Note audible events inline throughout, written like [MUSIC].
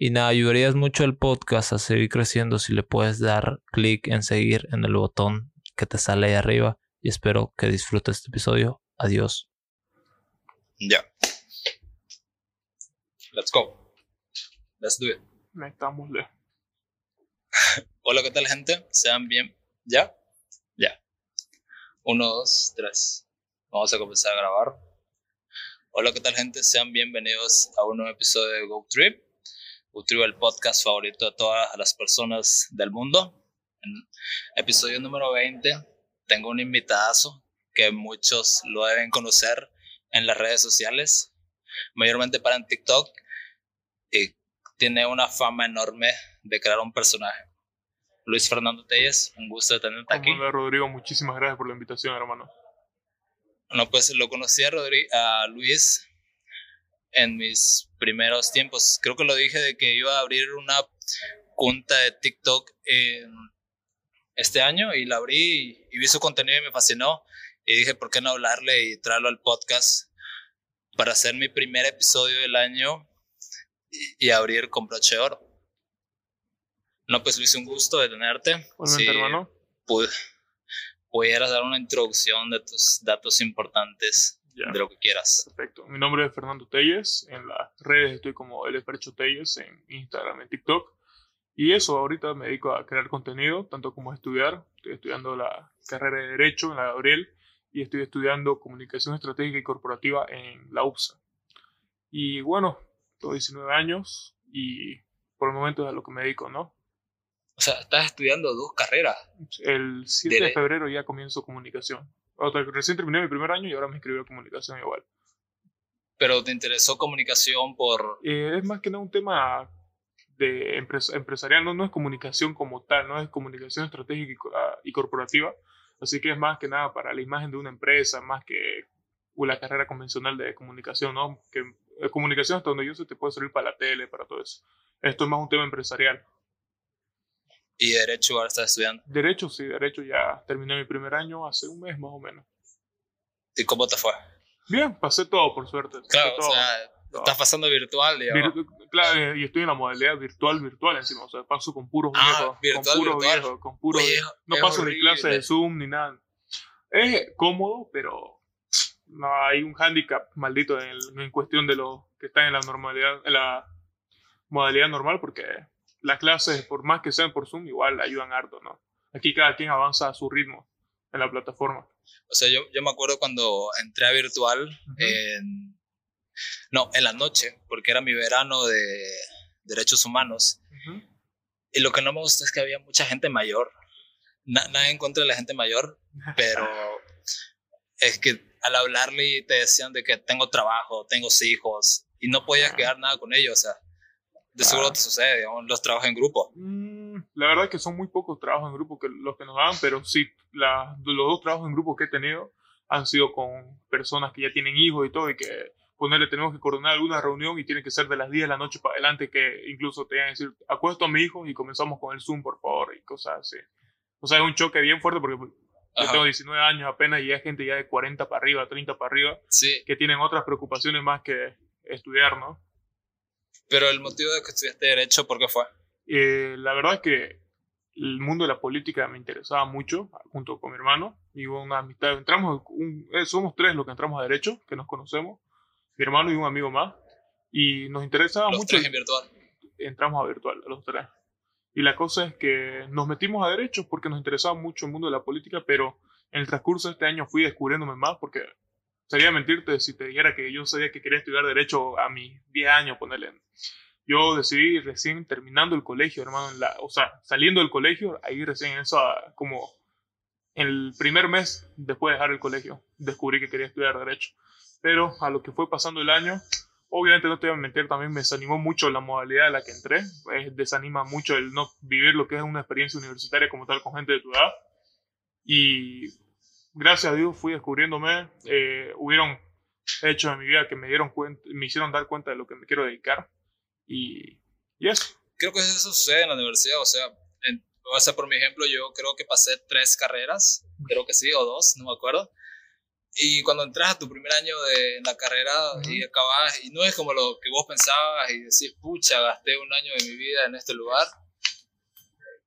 y nada, ayudarías mucho al podcast a seguir creciendo si le puedes dar clic en seguir en el botón que te sale ahí arriba. Y espero que disfrutes este episodio. Adiós. Ya. Let's go. Let's do it. Metámosle. [LAUGHS] Hola, ¿qué tal, gente? Sean bien. ¿Ya? Ya. Uno, dos, tres. Vamos a comenzar a grabar. Hola, ¿qué tal, gente? Sean bienvenidos a un nuevo episodio de Go Trip el podcast favorito de todas las personas del mundo. En episodio número 20 tengo un invitadazo que muchos lo deben conocer en las redes sociales, mayormente para en TikTok, y tiene una fama enorme de crear un personaje. Luis Fernando Telles, un gusto de tenerte aquí. Hola Rodrigo, muchísimas gracias por la invitación, hermano. No, pues lo conocí a, a Luis en mis primeros tiempos. Creo que lo dije de que iba a abrir una cuenta de TikTok este año y la abrí y, vi su contenido y me fascinó. Y dije, ¿por qué no hablarle y traerlo al podcast para hacer mi primer episodio del año y, abrir con broche oro? No, pues Luis, un gusto de tenerte. si hermano. pudieras dar una introducción de tus datos importantes de lo que quieras. Perfecto. Mi nombre es Fernando Telles. En las redes estoy como El Espercho Telles en Instagram, en TikTok. Y eso, ahorita me dedico a crear contenido, tanto como a estudiar. Estoy estudiando la carrera de Derecho en la Gabriel y estoy estudiando Comunicación Estratégica y Corporativa en la UPSA. Y bueno, tengo 19 años y por el momento es a lo que me dedico, ¿no? O sea, estás estudiando dos carreras. El 7 de febrero ya comienzo comunicación recién terminé mi primer año y ahora me inscribí a comunicación igual. ¿Pero te interesó comunicación por...? Eh, es más que nada un tema de empresarial, no, es comunicación como tal, no es comunicación estratégica y, corporativa, así que es más que nada para la imagen de una empresa, más que la carrera convencional de comunicación, ¿no? Que eh, comunicación hasta donde yo sé te puede servir para la tele, para todo eso. Esto es más un tema empresarial. ¿Y Derecho ahora estás estudiando? Derecho, sí, Derecho ya terminé mi primer año hace un mes más o menos. ¿Y cómo te fue? Bien, pasé todo por suerte. Claro, o sea, estás pasando virtual, digamos. claro, y estoy en la modalidad virtual, virtual encima, o sea, paso con puros ah, viejos. con puros viejos, con puros No paso ni clases de Zoom ni nada. Es cómodo, pero no hay un handicap maldito en, en cuestión de los que están en la normalidad, en la modalidad normal, porque las clases, por más que sean por Zoom, igual ayudan harto, ¿no? Aquí cada quien avanza a su ritmo en la plataforma. O sea, yo, yo me acuerdo cuando entré a virtual, no, en la noche, porque era mi verano de derechos humanos. Y lo que no me gusta es que había mucha gente mayor. nada en contra de la gente mayor, [LAUGHS] pero es que al hablarle te decían de que tengo trabajo, tengo hijos, y no podías quedar nada con ellos, o sea, de seguro te sucede, digamos, los trabajos en grupo. Mm, la verdad es que son muy pocos trabajos en grupo que los que nos dan, pero sí, la, los dos trabajos en grupo que he tenido han sido con personas que ya tienen hijos y todo, y que ponerle tenemos que coordinar alguna reunión y tiene que ser de las 10 de la noche para adelante, que incluso te van a decir, acuesto a mi hijo y comenzamos con el Zoom, por favor, y cosas así. O sea, es un choque bien fuerte porque yo tengo 19 años apenas y hay gente ya de 40 para arriba, 30 para arriba, que tienen otras preocupaciones más que estudiar, ¿no? Pero el motivo de que estudiaste Derecho, ¿por qué fue? Eh, la verdad es que el mundo de la política me interesaba mucho, junto con mi hermano, y hubo una amistad, entramos, un, eh, somos tres los que entramos a Derecho, que nos conocemos, mi hermano y un amigo más, y nos interesaba Los mucho, tres en virtual. entramos a virtual, los tres. Y la cosa es que nos metimos a Derecho porque nos interesaba mucho el mundo de la política, pero en el transcurso de este año fui descubriéndome más porque sería mentirte si te dijera que yo sabía que quería estudiar Derecho a mis 10 años, ponerle. Yo decidí recién terminando el colegio, hermano, en la, o sea, saliendo del colegio, ahí recién ah, como el primer mes después de dejar el colegio, descubrí que quería estudiar Derecho. Pero a lo que fue pasando el año, obviamente no te voy a mentir, también me desanimó mucho la modalidad a la que entré, eh, desanima mucho el no vivir lo que es una experiencia universitaria como tal con gente de tu edad. Y gracias a Dios fui descubriéndome, eh, hubieron hechos en mi vida que me dieron cuenta, me hicieron dar cuenta de lo que me quiero dedicar. Y, y eso. Creo que eso sucede en la universidad, o sea, en, o sea, por mi ejemplo, yo creo que pasé tres carreras, creo que sí, o dos, no me acuerdo. Y cuando entras a tu primer año de la carrera y acabas, y no es como lo que vos pensabas y decís, pucha, gasté un año de mi vida en este lugar.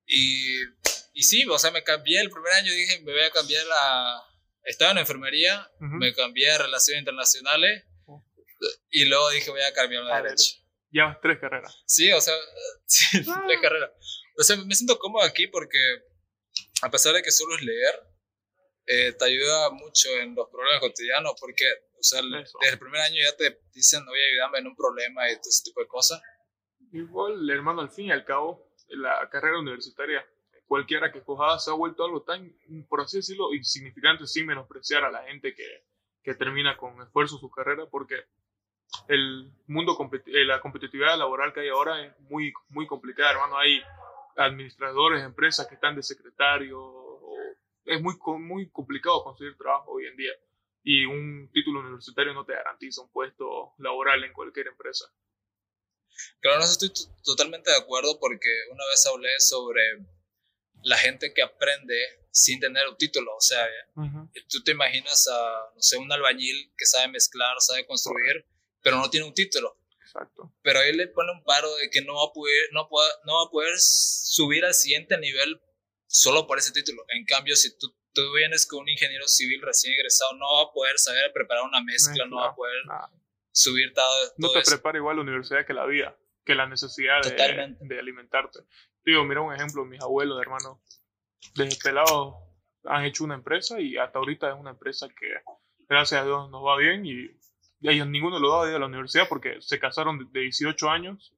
Y, y sí, o sea, me cambié el primer año, dije, me voy a cambiar a... Estaba en enfermería, Ujú. me cambié a Relaciones Internacionales Oh. y luego dije, voy a cambiarme a A Derecho. Llevas tres carreras. Sí, o sea, [LAUGHS] sí, Ah. tres carreras. O sea, me siento cómodo aquí porque a pesar de que solo es leer, eh, te ayuda mucho en los problemas cotidianos porque, o sea, Eso. desde el primer año ya te dicen, oye, ayúdame en un problema y todo ese tipo de cosas. Igual, hermano, al fin y al cabo, la carrera universitaria, cualquiera que coja, se ha vuelto algo tan, por así decirlo, insignificante sin menospreciar a la gente que, que termina con esfuerzo su carrera, porque el mundo, eh, la competitividad laboral que hay ahora es muy, muy complicada, hermano. Hay administradores empresas que están de secretario, es muy, muy complicado conseguir trabajo hoy en día. Y un título universitario no te garantiza un puesto laboral en cualquier empresa. Claro, no estoy totalmente de acuerdo porque una vez hablé sobre la gente que aprende sin tener un título, o sea, tú te imaginas a, no sé, un albañil que sabe mezclar, sabe construir, pero no tiene un título. Exacto. Pero ahí le pone un paro de que no va a poder, no pueda, no va a poder subir al siguiente nivel solo por ese título. En cambio, si tú, tú vienes con un ingeniero civil recién egresado, no va a poder saber preparar una mezcla, no va a poder subir todo, no todo te eso. prepara igual la universidad que la vida, que la necesidad de alimentarte. Digo, mira un ejemplo, mis abuelos, hermano, desde han hecho una empresa y hasta ahorita es una empresa que, gracias a Dios, nos va bien y, y ellos ninguno lo da de a la universidad porque se casaron de, de 18 años,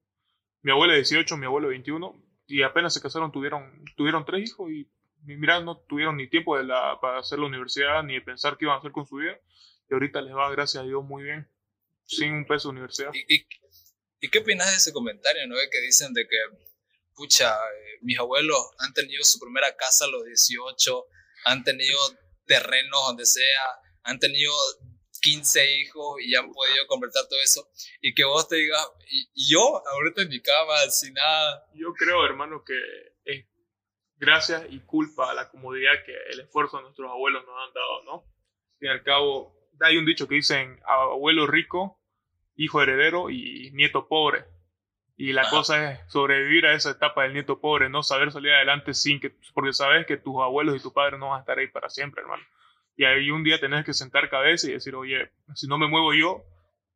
mi abuelo de 18, mi abuelo de 21, y apenas se casaron tuvieron, tuvieron tres hijos y mira, no tuvieron ni tiempo de la, para hacer la universidad ni de pensar qué iban a hacer con su vida y ahorita les va, gracias a Dios, muy bien, sin un peso de universidad. ¿Y, y, y qué opinas de ese comentario, no? Que dicen de que, pucha, eh, mis abuelos han tenido su primera casa a los 18, han tenido terrenos donde sea, han tenido 15 hijos y han podido completar todo eso. Y que vos te digas, y, yo ahorita en mi cama, sin nada. Yo creo, hermano, que es gracias y culpa a la comodidad que el esfuerzo de nuestros abuelos nos han dado, ¿no? Y al cabo, hay un dicho que dicen abuelo rico, hijo heredero y nieto pobre. Y la cosa es sobrevivir a esa etapa del nieto pobre, no saber salir adelante sin que, porque sabes que tus abuelos y tus padres no van a estar ahí para siempre, hermano. Y ahí un día tenés que sentar cabeza y decir, oye, si no me muevo yo,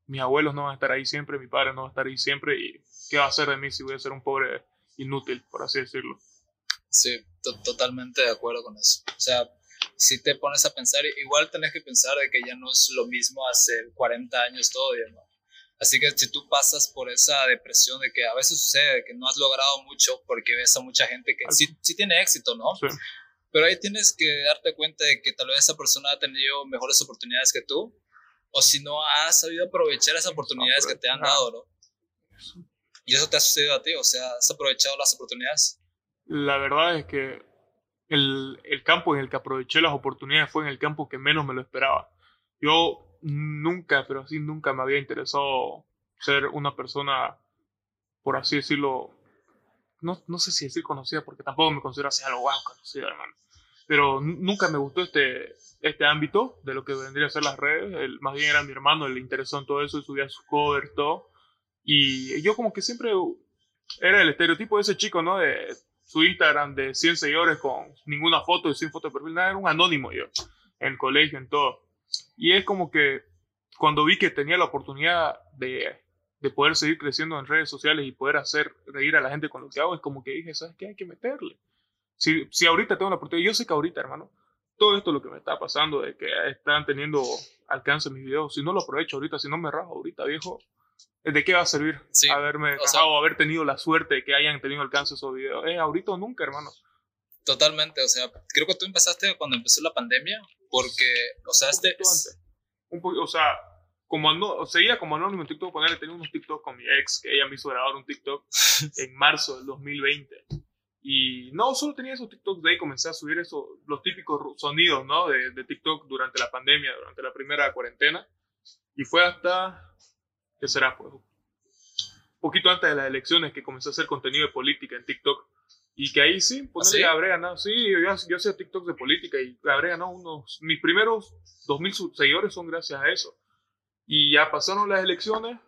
mis abuelos no van a estar ahí siempre, mi padre no va a estar ahí siempre, y ¿qué va a hacer de mí si voy a ser un pobre inútil, por así decirlo? Sí, to- totalmente de acuerdo con eso. O sea, si te pones a pensar, igual tenés que pensar de que ya no es lo mismo hace 40 años todavía, ¿no? Así que si tú pasas por esa depresión de que a veces sucede que no has logrado mucho porque ves a mucha gente que sí, sí tiene éxito, ¿no? Sí. Pero ahí tienes que darte cuenta de que tal vez esa persona ha tenido mejores oportunidades que tú, o si no has sabido aprovechar esas oportunidades que te han dado, ¿no? Y eso te ha sucedido a ti, o sea, has aprovechado las oportunidades. La verdad es que el, el campo en el que aproveché las oportunidades fue en el campo que menos me lo esperaba. Yo nunca, pero así nunca me había interesado ser una persona, por así decirlo, no, no sé si decir conocida, porque tampoco me considero así algo guau conocido, hermano. Pero nunca me gustó este, este ámbito de lo que vendría a ser las redes. El, más bien era mi hermano, el interesó en todo eso y subía sus covers, todo. Y yo como que siempre era el estereotipo de ese chico, ¿no? De su Instagram de 100 seguidores con ninguna foto y sin foto de perfil, nada, era un anónimo yo, en el colegio, en todo. Y es como que cuando vi que tenía la oportunidad de, de poder seguir creciendo en redes sociales y poder hacer reír a la gente con lo que hago, es como que dije, ¿sabes qué? Hay que meterle. Si, si ahorita tengo la oportunidad, yo sé que ahorita, hermano, todo esto lo que me está pasando, de que están teniendo alcance mis videos, si no lo aprovecho ahorita, si no me rajo ahorita, viejo, ¿de qué va a servir haberme o, haber tenido la suerte de que hayan tenido alcance esos videos? Eh, ahorita o nunca, hermano. Totalmente, o sea, creo que tú empezaste cuando empezó la pandemia, porque, o sea, este... Un o sea, como no, seguía como anónimo en TikTok, ponerle, tenía unos TikTok con mi ex, que ella me hizo grabar un TikTok [LAUGHS] en marzo del 2020. Y no, solo tenía esos TikToks de ahí, comencé a subir eso, los típicos sonidos, ¿no? De, de TikTok durante la pandemia, durante la primera cuarentena. Y fue hasta, ¿qué será? Pues, un poquito antes de las elecciones que comencé a hacer contenido de política en TikTok. Y que ahí sí, ponerle ¿Ah, habré ganado. Sí, yo, yo hacía TikTok de política y habré ganado unos. Mis primeros 2.000 seguidores son gracias a eso. Y ya pasaron las elecciones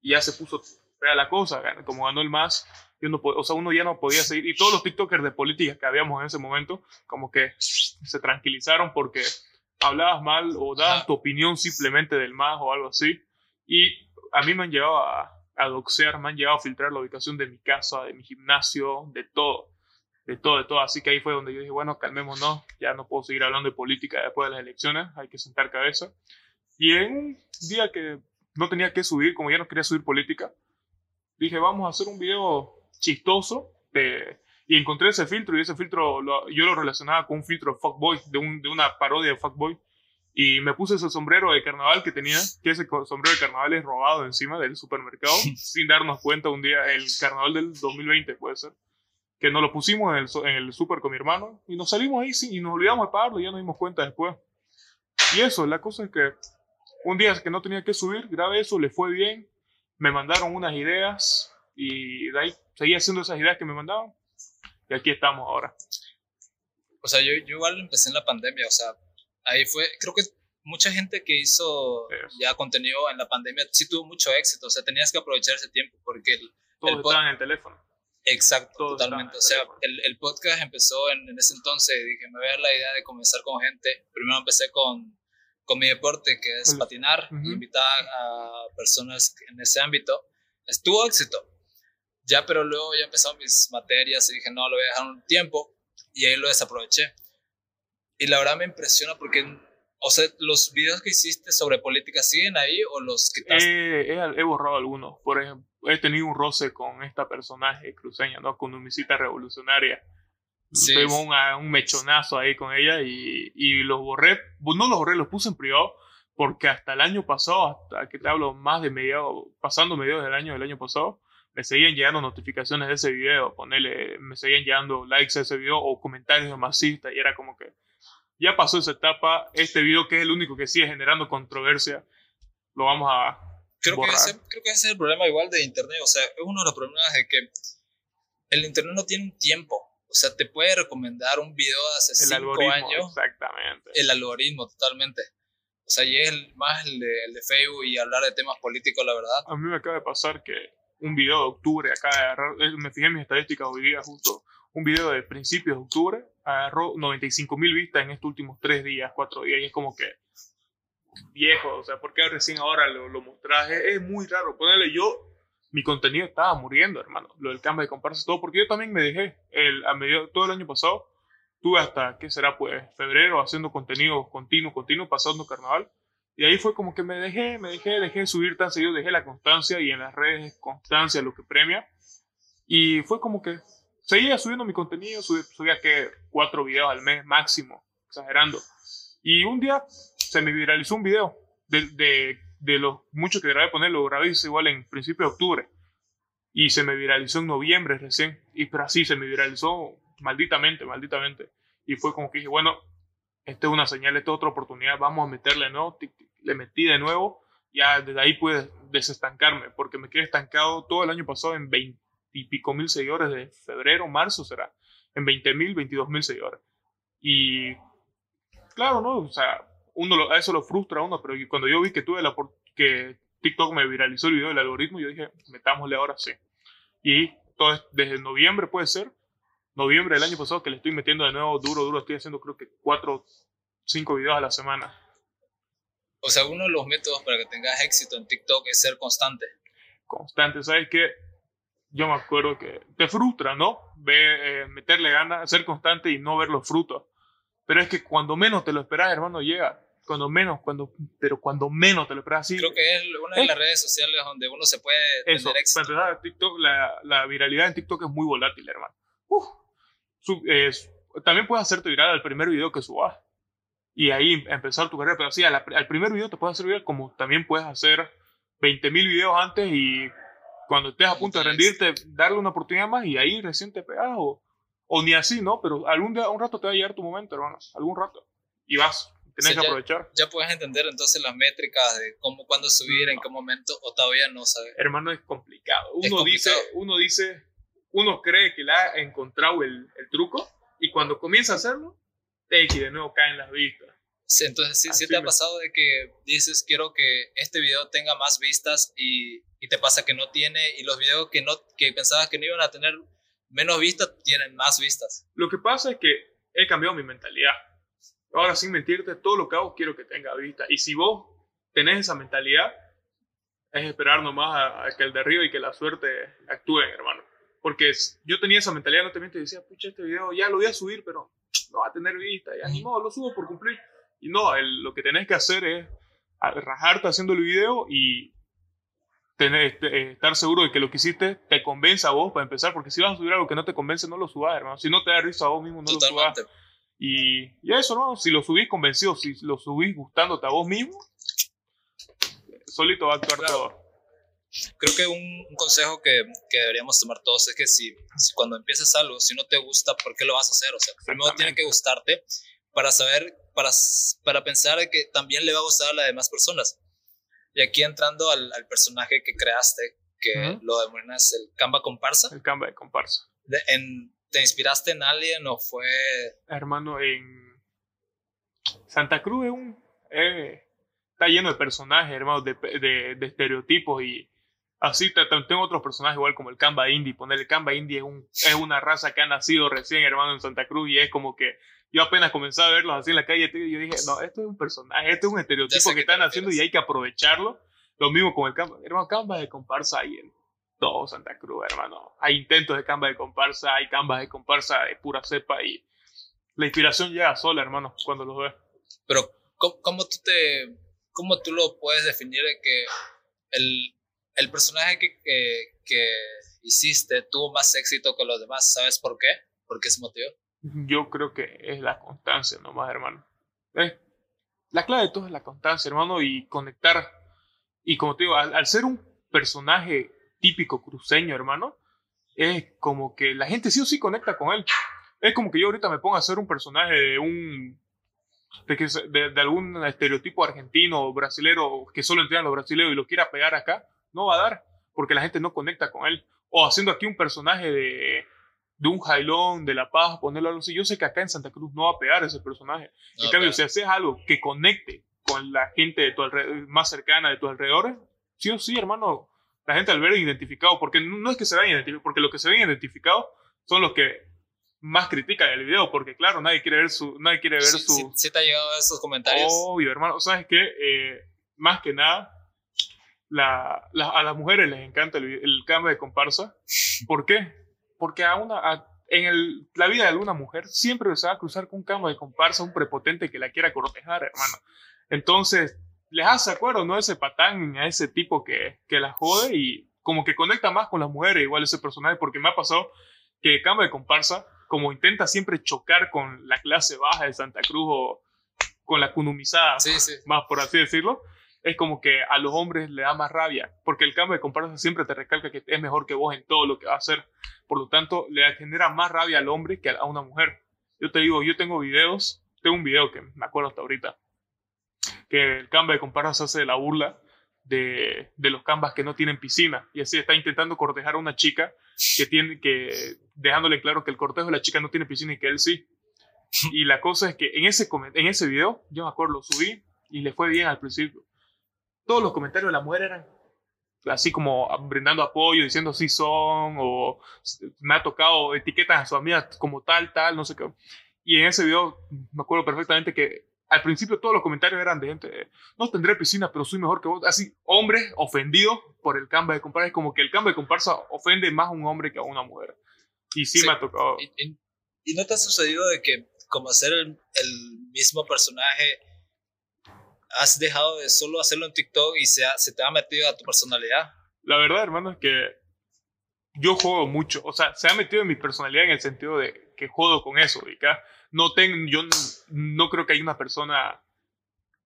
y ya se puso fea la cosa. Como ganó el MAS, uno, o sea, uno ya no podía seguir. Y todos los TikTokers de política que habíamos en ese momento, como que se tranquilizaron porque hablabas mal o dabas tu opinión simplemente del MAS o algo así. Y a mí me han llegado a, a doxear, me han llegado a filtrar la ubicación de mi casa, de mi gimnasio, de todo. De todo, de todo. Así que ahí fue donde yo dije, bueno, calmémonos, ya no puedo seguir hablando de política después de las elecciones, hay que sentar cabeza. Y en un día que no tenía que subir, como ya no quería subir política, dije, vamos a hacer un video chistoso de, y encontré ese filtro y ese filtro yo lo relacionaba con un filtro Fuckboy, de, un, de una parodia de Fuckboy. Y me puse ese sombrero de carnaval que tenía, que ese sombrero de carnaval es robado encima del supermercado, sin darnos cuenta un día, el carnaval del 2020 puede ser, que nos lo pusimos en el, en el super con mi hermano y nos salimos ahí y nos olvidamos de pagarlo y ya nos dimos cuenta después. Y eso, la cosa es que un día que no tenía que subir, grabé eso, le fue bien, me mandaron unas ideas y de ahí seguí haciendo esas ideas que me mandaban y aquí estamos ahora. O sea, yo, yo igual empecé en la pandemia, o sea, ahí fue, creo que mucha gente que hizo ya contenido en la pandemia sí tuvo mucho éxito, o sea, tenías que aprovechar ese tiempo porque el, Todos el en el teléfono. Exacto, totalmente. O sea, el, el, podcast empezó en, en, ese entonces, dije, me voy a dar la idea de comenzar con gente. Primero empecé con, con mi deporte, que es patinar, invitar a personas en ese ámbito. Estuvo éxito. Ya, pero luego ya empezaron mis materias y dije, no, lo voy a dejar un tiempo y ahí lo desaproveché. Y la verdad me impresiona porque, o sea, los videos que hiciste sobre política siguen ahí o los quitaste. he, he, borrado algunos. Por ejemplo, he tenido un roce con esta personaje cruceña, ¿no? Con visita revolucionaria. Sí, Tuvimos un, un, mechonazo ahí con ella y, y los borré. No los borré, los puse en privado porque hasta el año pasado, hasta que te hablo más de medio, pasando mediados del año del año pasado, me seguían llegando notificaciones de ese video, ponele, me seguían llegando likes a ese video o comentarios de masistas y era como que ya pasó esa etapa, este video que es el único que sigue generando controversia, lo vamos a... Creo que, ese, creo que ese es el problema igual de Internet, o sea, es uno de los problemas de que el Internet no tiene un tiempo, o sea, te puede recomendar un video de hace el cinco años. Exactamente. El algoritmo, totalmente. O sea, y es más el de, el de Facebook y hablar de temas políticos, la verdad. A mí me acaba de pasar que un video de octubre, acá agarrar, me fijé en mis estadísticas hoy día justo, un video de principios de octubre agarró 95 mil vistas en estos últimos tres días, cuatro días, y es como que viejo, o sea, ¿por qué recién ahora lo, lo Es, muy raro, ponerle yo, mi contenido estaba muriendo, hermano, lo del cambio de comparsa, todo, porque yo también me dejé, el, a medio, todo el año pasado, tuve hasta, ¿qué será? Pues febrero haciendo contenido continuo, continuo, pasando carnaval, y ahí fue como que me dejé, me dejé, dejé de subir tan seguido, dejé la constancia y en las redes constancia lo que premia. Y fue como que seguía subiendo mi contenido, subía, que cuatro videos al mes máximo, exagerando. Y un día se me viralizó un video de, de, de los muchos que grabé poner, lo grabé igual en principio de octubre. Y se me viralizó en noviembre recién. Y pero así se me viralizó malditamente, malditamente. Y fue como que dije, bueno, esta es una señal, esta es otra oportunidad, vamos a meterle, ¿no? Le metí de nuevo, ya desde ahí pude desestancarme, porque me quedé estancado todo el año pasado en 20 y pico mil seguidores de febrero, marzo será, en 20 mil, 22 mil seguidores. Y claro, ¿no? O sea, uno a eso lo frustra a uno, pero cuando yo vi que tuve la que TikTok me viralizó el video del algoritmo, yo dije, metámosle ahora sí. Y todo desde noviembre puede ser, noviembre del año pasado que le estoy metiendo de nuevo duro, duro. Estoy haciendo creo que cuatro, cinco videos a la semana. O sea, uno de los métodos para que tengas éxito en TikTok es ser constante. Constante, ¿sabes qué? Yo me acuerdo que te frustra, ¿no? Ve, eh, meterle ganas, ser constante y no ver los frutos. Pero es que cuando menos te lo esperas, hermano, llega. Cuando menos, cuando, pero cuando menos te lo esperas, sí. Creo que es una de las redes sociales donde uno se puede Eso, tener éxito. para empezar, TikTok, la, la viralidad en TikTok es muy volátil, hermano. Uf. Su- es- también puedes hacerte viral al primer video que subas. Y ahí empezar tu carrera. Pero sí, la- al primer video te puedes hacer viral como también puedes hacer 20.000 videos antes y cuando estés a punto de rendirte, darle una oportunidad más y ahí recién te pegas. O, o ni así, ¿no? Pero algún día, un rato te va a llegar tu momento, hermano. Algún rato. Y vas. Tienes Sí, que ya- aprovechar. Ya puedes entender entonces las métricas de cómo, cuándo subir, en qué momento, o todavía no sabes. hermano, es complicado. Es Uno dice, complicado. uno dice, uno cree que le ha encontrado el, el truco y cuando comienza a hacerlo, X de nuevo caen las vistas. Sí, entonces, sí, sí te ha pasado de que dices, quiero que este video tenga más vistas y, y te pasa que no tiene, y los videos que, no, que pensabas que no iban a tener menos vistas, tienen más vistas. Lo que pasa es que he cambiado mi mentalidad. Ahora, sin mentirte, todo lo que hago quiero que tenga vista. Y si vos tenés esa mentalidad, es esperar nomás a, a que el de arriba y que la suerte actúen, hermano. Porque yo tenía esa mentalidad, no te miento, y decía, pucha, este video ya lo voy a subir, pero no va a tener vista. Ya ni Ujú. modo, lo subo por cumplir. Y no, el- lo que tenés que hacer es rajarte haciendo el video y tener, este, eh, estar seguro de que lo que hiciste te convence a vos para empezar. Porque si vas a subir algo que no te convence, no lo subas, hermano. Si no te da risa a vos mismo, no lo subas. Totalmente. Y, y eso, ¿no? Si lo subís convencido, si lo subís gustándote a vos mismo, solito va a actuar Claro. todo. Creo que un, un consejo que, que deberíamos tomar todos es que si, si cuando empieces algo, si no te gusta, ¿por qué lo vas a hacer? O sea, primero tiene que gustarte para saber, para, para pensar que también le va a gustar a las demás personas. Y aquí entrando al, al personaje que creaste, que lo denominas el Canva comparsa, El cambio de comparsa. de- en- ¿te inspiraste en alguien o fue Hermano, en Santa Cruz es un, eh, está lleno de personajes, hermano, de, de, de estereotipos y así te- te- tengo otros personajes igual como el Canva Indie. Poner el Canva Indie es, un, es una raza que ha nacido recién, hermano, en Santa Cruz y es como que yo apenas comencé a verlos así en la calle y yo dije, no, esto es un personaje, esto es un estereotipo que están haciendo y hay que aprovecharlo. Lo mismo con el Canva. Hermano, Canva de comparsa hay en todo Santa Cruz, hermano. Hay intentos de Canva de comparsa, hay Canvas de comparsa de pura cepa y la inspiración llega sola, hermano, cuando los ves. Pero, ¿cómo, cómo tú te, cómo tú lo puedes definir de que el, el personaje que, que, que hiciste tuvo más éxito que los demás? ¿Sabes por qué? ¿Por qué se motivó? Yo creo que es la constancia nomás, hermano. Eh, La clave de todo es la constancia, hermano, y conectar. Y como te digo, al, al ser un personaje típico cruceño, hermano, es como que la gente sí o sí conecta con él. Es como que yo ahorita me ponga a ser un personaje de un. de, que de, de algún estereotipo argentino o brasilero que solo entiendan los brasileños y lo quiera pegar acá, no va a dar, porque la gente no conecta con él. O haciendo aquí un personaje de, de un jailón de La Paz, ponerlo algo así. Yo sé que acá en Santa Cruz no va a pegar ese personaje. No, en cambio, pero- si haces algo que conecte con la gente de tu alrededor, más cercana de tus alrededores, sí o sí, hermano, la gente al ver identificado, porque no no es que se vean identificados, porque los que se ven identificados son los que más critican el video, porque claro, nadie quiere ver su, nadie quiere ver Sí, su, sí- sí te ha llegado a esos comentarios? Obvio, hermano. ¿Sabes qué? Eh, más que nada, la, la- a las mujeres les encanta el, el cambio de comparsa. ¿Por qué? Porque a una, a- en el- la vida de alguna mujer siempre se va a cruzar con un cambio de comparsa, un prepotente que la quiera cortejar, hermano. Entonces, les hace acuerdo, ¿no? Ese patán, a ese tipo que, que la jode y como que conecta más con las mujeres, igual ese personaje, porque me ha pasado que cambio de comparsa, como intenta siempre chocar con la clase baja de Santa Cruz o con la cunumizada, Sí, sí. más por así decirlo, es como que a los hombres le da más rabia, porque el cambio de comparsa siempre te recalca que es mejor que vos en todo lo que va a hacer. Por lo tanto, le genera más rabia al hombre que a una mujer. Yo te digo, yo tengo videos, tengo un video que me acuerdo hasta ahorita, que el cambio de comparsa se hace de la burla de, de los cambas que no tienen piscina, y así está intentando cortejar a una chica que tiene que, dejándole claro que el cortejo de la chica no tiene piscina y que él sí. Y la cosa es que en ese, en ese video, yo me acuerdo, lo subí y le fue bien al principio. Todos los comentarios de la mujer eran, así como brindando apoyo, diciendo sí son, o me ha tocado etiquetas a su amiga como tal, tal, no sé qué. Y en ese video me acuerdo perfectamente que al principio todos los comentarios eran de gente, no tendré piscina, pero soy mejor que vos. Así, hombres ofendidos por el cambio de comparsa. Es como que el cambio de comparsa ofende más a un hombre que a una mujer. Y sí, me ha tocado. Y, y, no te ha sucedido de que, como hacer el, el, mismo personaje, has dejado de solo hacerlo en TikTok y se, se te ha metido a tu personalidad? La verdad, hermano, es que yo juego mucho. O sea, se ha metido en mi personalidad en el sentido de que juego con eso. ¿y no tengo, yo no creo que haya una persona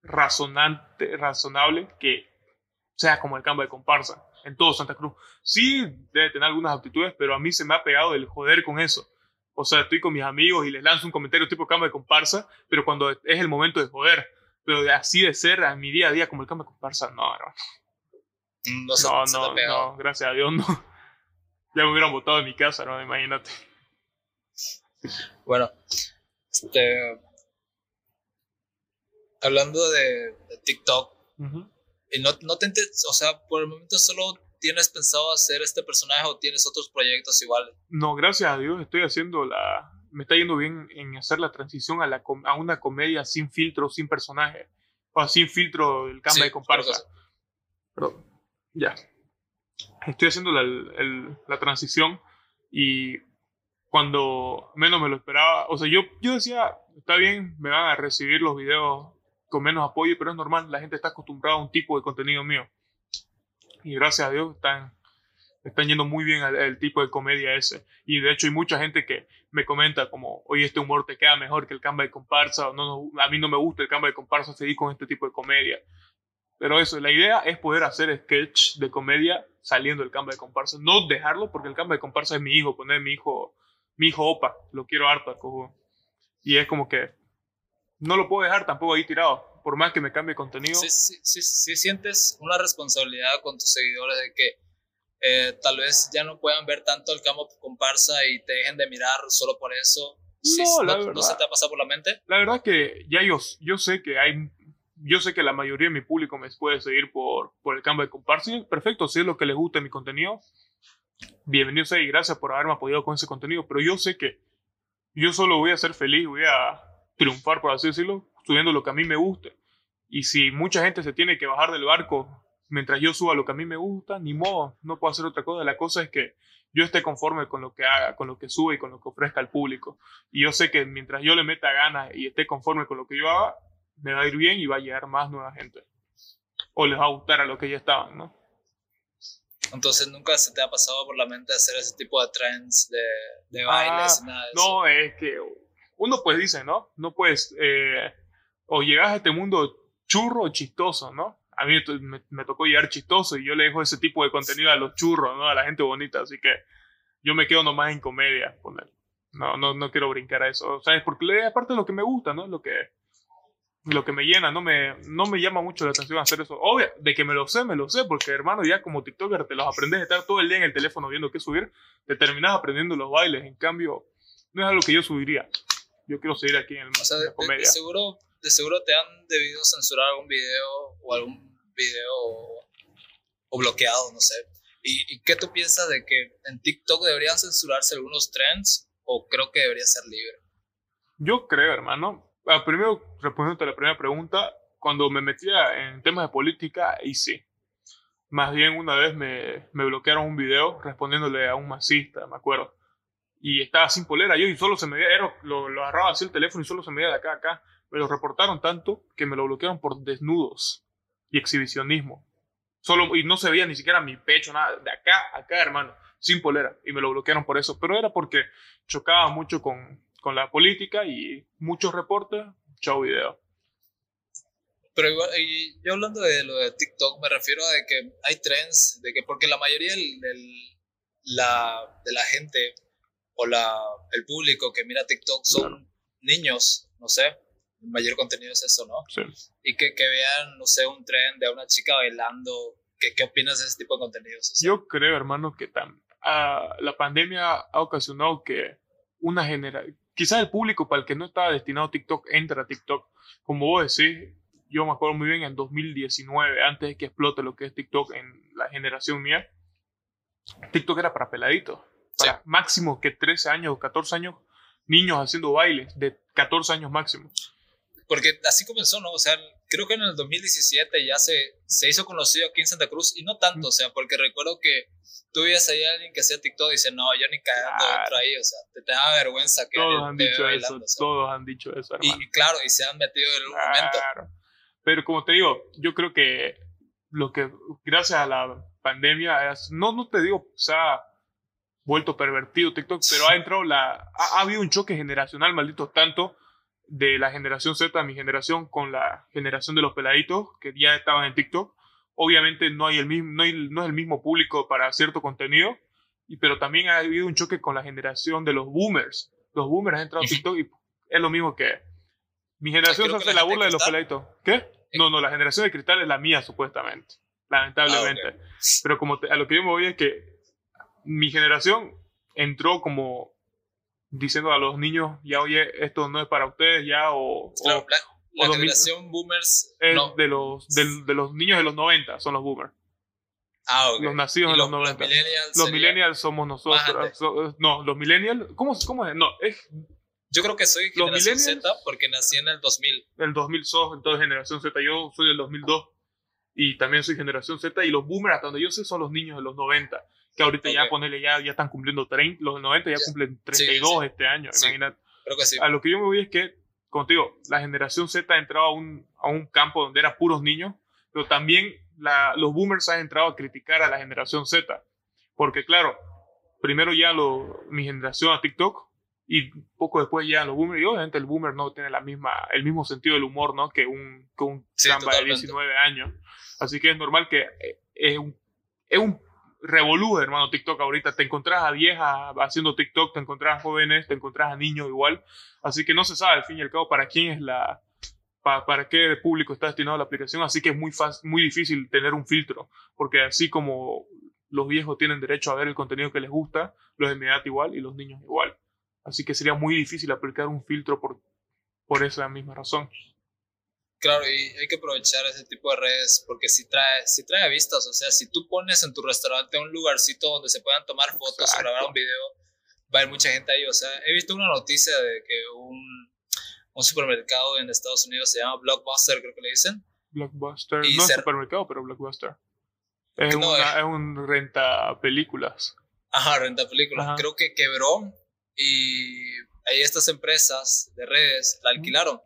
razonante, razonable que sea como el campo de comparsa en todo Santa Cruz. Sí, debe tener algunas aptitudes, pero a mí se me ha pegado el joder con eso. O sea, estoy con mis amigos y les lanzo un comentario tipo campo de comparsa, pero cuando es el momento de joder. Pero de así de ser a mi día a día como el de comparsa, no, no. No, no, no, gracias a Dios no. [LAUGHS] Ya me hubieran votado en mi casa, ¿no? Imagínate. Bueno, este, hablando de, TikTok, y no, no te, o sea, por el momento solo tienes pensado hacer este personaje o tienes otros proyectos iguales. No, gracias a Dios estoy haciendo la, me está yendo bien en hacer la transición a, la, a una comedia sin filtro, sin personaje, o sin filtro del cambio de comparsa. Ya. Estoy haciendo la, la transición y cuando menos me lo esperaba. O sea, yo, yo decía, está bien, me van a recibir los videos con menos apoyo, pero es normal, la gente está acostumbrada a un tipo de contenido mío. Y gracias a Dios están, están yendo muy bien el, tipo de comedia ese. Y de hecho hay mucha gente que me comenta como, oye, este humor te queda mejor que el cambio de comparsa, o no, a mí no me gusta el cambio de comparsa, seguir con este tipo de comedia. Pero eso, la idea es poder hacer sketch de comedia saliendo del cambio de comparsa. No dejarlo, porque el cambio de comparsa es mi hijo, poner mi hijo mi hijo Opa, lo quiero harto, cojo. Y es como que no lo puedo dejar tampoco ahí tirado, por más que me cambie contenido. Sí, sí, sí, sí sientes una responsabilidad con tus seguidores de que eh, tal vez ya no puedan ver tanto el campo comparsa y te dejen de mirar solo por eso. No, la verdad, ¿No se te ha pasado por la mente? La verdad que ya yo, yo sé que hay yo sé que la mayoría de mi público me puede seguir por, por el campo de comparsa. Perfecto, si es lo que les gusta mi contenido, bienvenido sea y gracias por haberme apoyado con ese contenido, pero yo sé que yo solo voy a ser feliz, voy a triunfar, por así decirlo, subiendo lo que a mí me guste. Y si mucha gente se tiene que bajar del barco mientras yo suba lo que a mí me gusta, ni modo, no puedo hacer otra cosa. La cosa es que yo esté conforme con lo que haga, con lo que sube y con lo que ofrezca al público. Y yo sé que mientras yo le meta ganas y esté conforme con lo que yo haga, me va a ir bien y va a llegar más nueva gente. O les va a gustar a lo que ya estaban, ¿no? Entonces nunca se te ha pasado por la mente hacer ese tipo de trends de, de bailes, ah, nada de No, es que uno pues dice, ¿no? No puedes, eh, o llegas a este mundo churro o chistoso, ¿no? A mí me, tocó llegar chistoso y yo le dejo ese tipo de contenido a los churros, ¿no? A la gente bonita, así que yo me quedo nomás en comedia, poner. No, no, no quiero brincar a eso, ¿sabes? Porque aparte de lo que me gusta, ¿no? Lo que, lo que me llena, no me, no me llama mucho la atención hacer eso. Obvio, de que me lo sé, me lo sé, porque hermano, ya como TikToker te los aprendes de estar todo el día en el teléfono viendo qué subir, te terminas aprendiendo los bailes. En cambio, no es algo que yo subiría. Yo quiero seguir aquí en, el, o sea, la comedia. De, seguro, de seguro te han debido censurar algún video o algún video o, bloqueado, no sé. ¿Y, ¿Y qué tú piensas de que en TikTok deberían censurarse algunos trends o creo que debería ser libre? Yo creo, hermano, Ah, primero, respondiendo a la primera pregunta, cuando me metía en temas de política, y sí. Más bien una vez me, me bloquearon un video respondiéndole a un masista, me acuerdo. Y estaba sin polera yo y solo se me veía, lo, lo agarraba así el teléfono y solo se me veía de acá a acá. Me lo reportaron tanto que me lo bloquearon por desnudos y exhibicionismo. Solo, y no se veía ni siquiera mi pecho, nada, de acá a acá, hermano, sin polera. Y me lo bloquearon por eso. Pero era porque chocaba mucho con, con la política y muchos reportes, chao video. Pero igual, y yo hablando de lo de TikTok, me refiero a de que hay trends, de que porque la mayoría del, la, de la gente o la, el público que mira TikTok son niños, no sé, mayor contenido es eso, ¿no? Sí. Y que, que vean, no sé, un trend de una chica bailando, ¿qué, qué opinas de ese tipo de contenidos? Yo creo, hermano, que tan, ah, la pandemia ha ocasionado que una generación, quizás el público para el que no estaba destinado a TikTok entra a TikTok. Como vos decís, yo me acuerdo muy bien en 2019, antes de que explote lo que es TikTok en la generación mía, TikTok era para peladitos. Para Sí. máximo que 13 años o 14 años, niños haciendo bailes de 14 años máximo. Porque así comenzó, ¿no? O sea, creo que en el 2017 ya se, se hizo conocido aquí en Santa Cruz y no tanto, o sea, porque recuerdo que tú veías ahí a alguien que hacía TikTok y dice, no, yo ni cagando Claro. ahí, o sea, te, te da vergüenza que Todos han dicho eso, o sea. todos han dicho eso, Y, hermano. y claro, y se han metido en momento. Claro. Pero como te digo, yo creo que lo que gracias a la pandemia, es- no, no te digo, se ha vuelto pervertido TikTok, pero ha entrado la, ha, ha habido un choque generacional, maldito tanto, de la generación Z, mi generación, con la generación de los peladitos que ya estaban en TikTok. Obviamente no hay el mismo, no, hay- no es el mismo público para cierto contenido, y, pero también ha habido un choque con la generación de los boomers. Los boomers han entrado a. TikTok y es lo mismo que mi generación Creo se hace la burla de de los peladitos. ¿Qué? No, no, la generación de cristal es la mía, supuestamente. Lamentablemente. Pero como te- a lo que yo me voy es que mi generación entró como diciendo a los niños, ya oye, esto no es para ustedes, ya, o, Claro, o la, la o 2000 generación boomers, es no. de, los, de los niños de los 90, son los boomers. Ah, ok. Los nacidos en los, los, 90. millennials. Los millennials somos nosotros. so- no, los millennials, ¿cómo, ¿cómo es? No, es Yo creo que soy generación Z porque nací en el 2000. el 2000 sos, entonces generación Z, yo soy del 2002 y también soy generación Z y los boomers hasta donde yo sé son los niños de los 90 que ahorita ya Ok. ponerle ya, ya están cumpliendo 30, los 90 ya Ya. cumplen Sí, 32 sí. este año, Sí. imagínate. Creo que sí. A lo que yo me voy es que, digo, la generación Z ha entrado a un, a un campo donde era puros niños, pero también la- los boomers han entrado a criticar a la generación Z, porque claro, primero ya lo, mi generación a TikTok y poco después ya los boomers, y obviamente el boomer no tiene la misma, el mismo sentido del humor, ¿no? Que un, que un Sí, de totalmente. 19 años. Así que es normal que eh, es un, es un revolú, hermano, TikTok ahorita. Te encontrás a viejas haciendo TikTok, te encontrás a jóvenes, te encontrás a niños igual. Así que no se sabe al fin y al cabo para quién es la, pa- para qué público está destinado la aplicación. Así que es muy fácil, muy difícil tener un filtro, porque así como los viejos tienen derecho a ver el contenido que les gusta, los de mi edad igual y los niños igual. Así que sería muy difícil aplicar un filtro por, por esa misma razón. Claro, y hay que aprovechar ese tipo de redes porque si trae, si trae vistas, o sea, si tú pones en tu restaurante un lugarcito donde se puedan tomar fotos o Exacto. grabar un video, va a haber mucha gente ahí, o sea, he visto una noticia de que un, un supermercado en Estados Unidos se llama Blockbuster, creo que le dicen, Blockbuster, Y no es ser- supermercado, pero Blockbuster. Es, No, una- es- es un renta películas. ajá, renta películas, Ajá. creo que quebró y ahí estas empresas de redes la alquilaron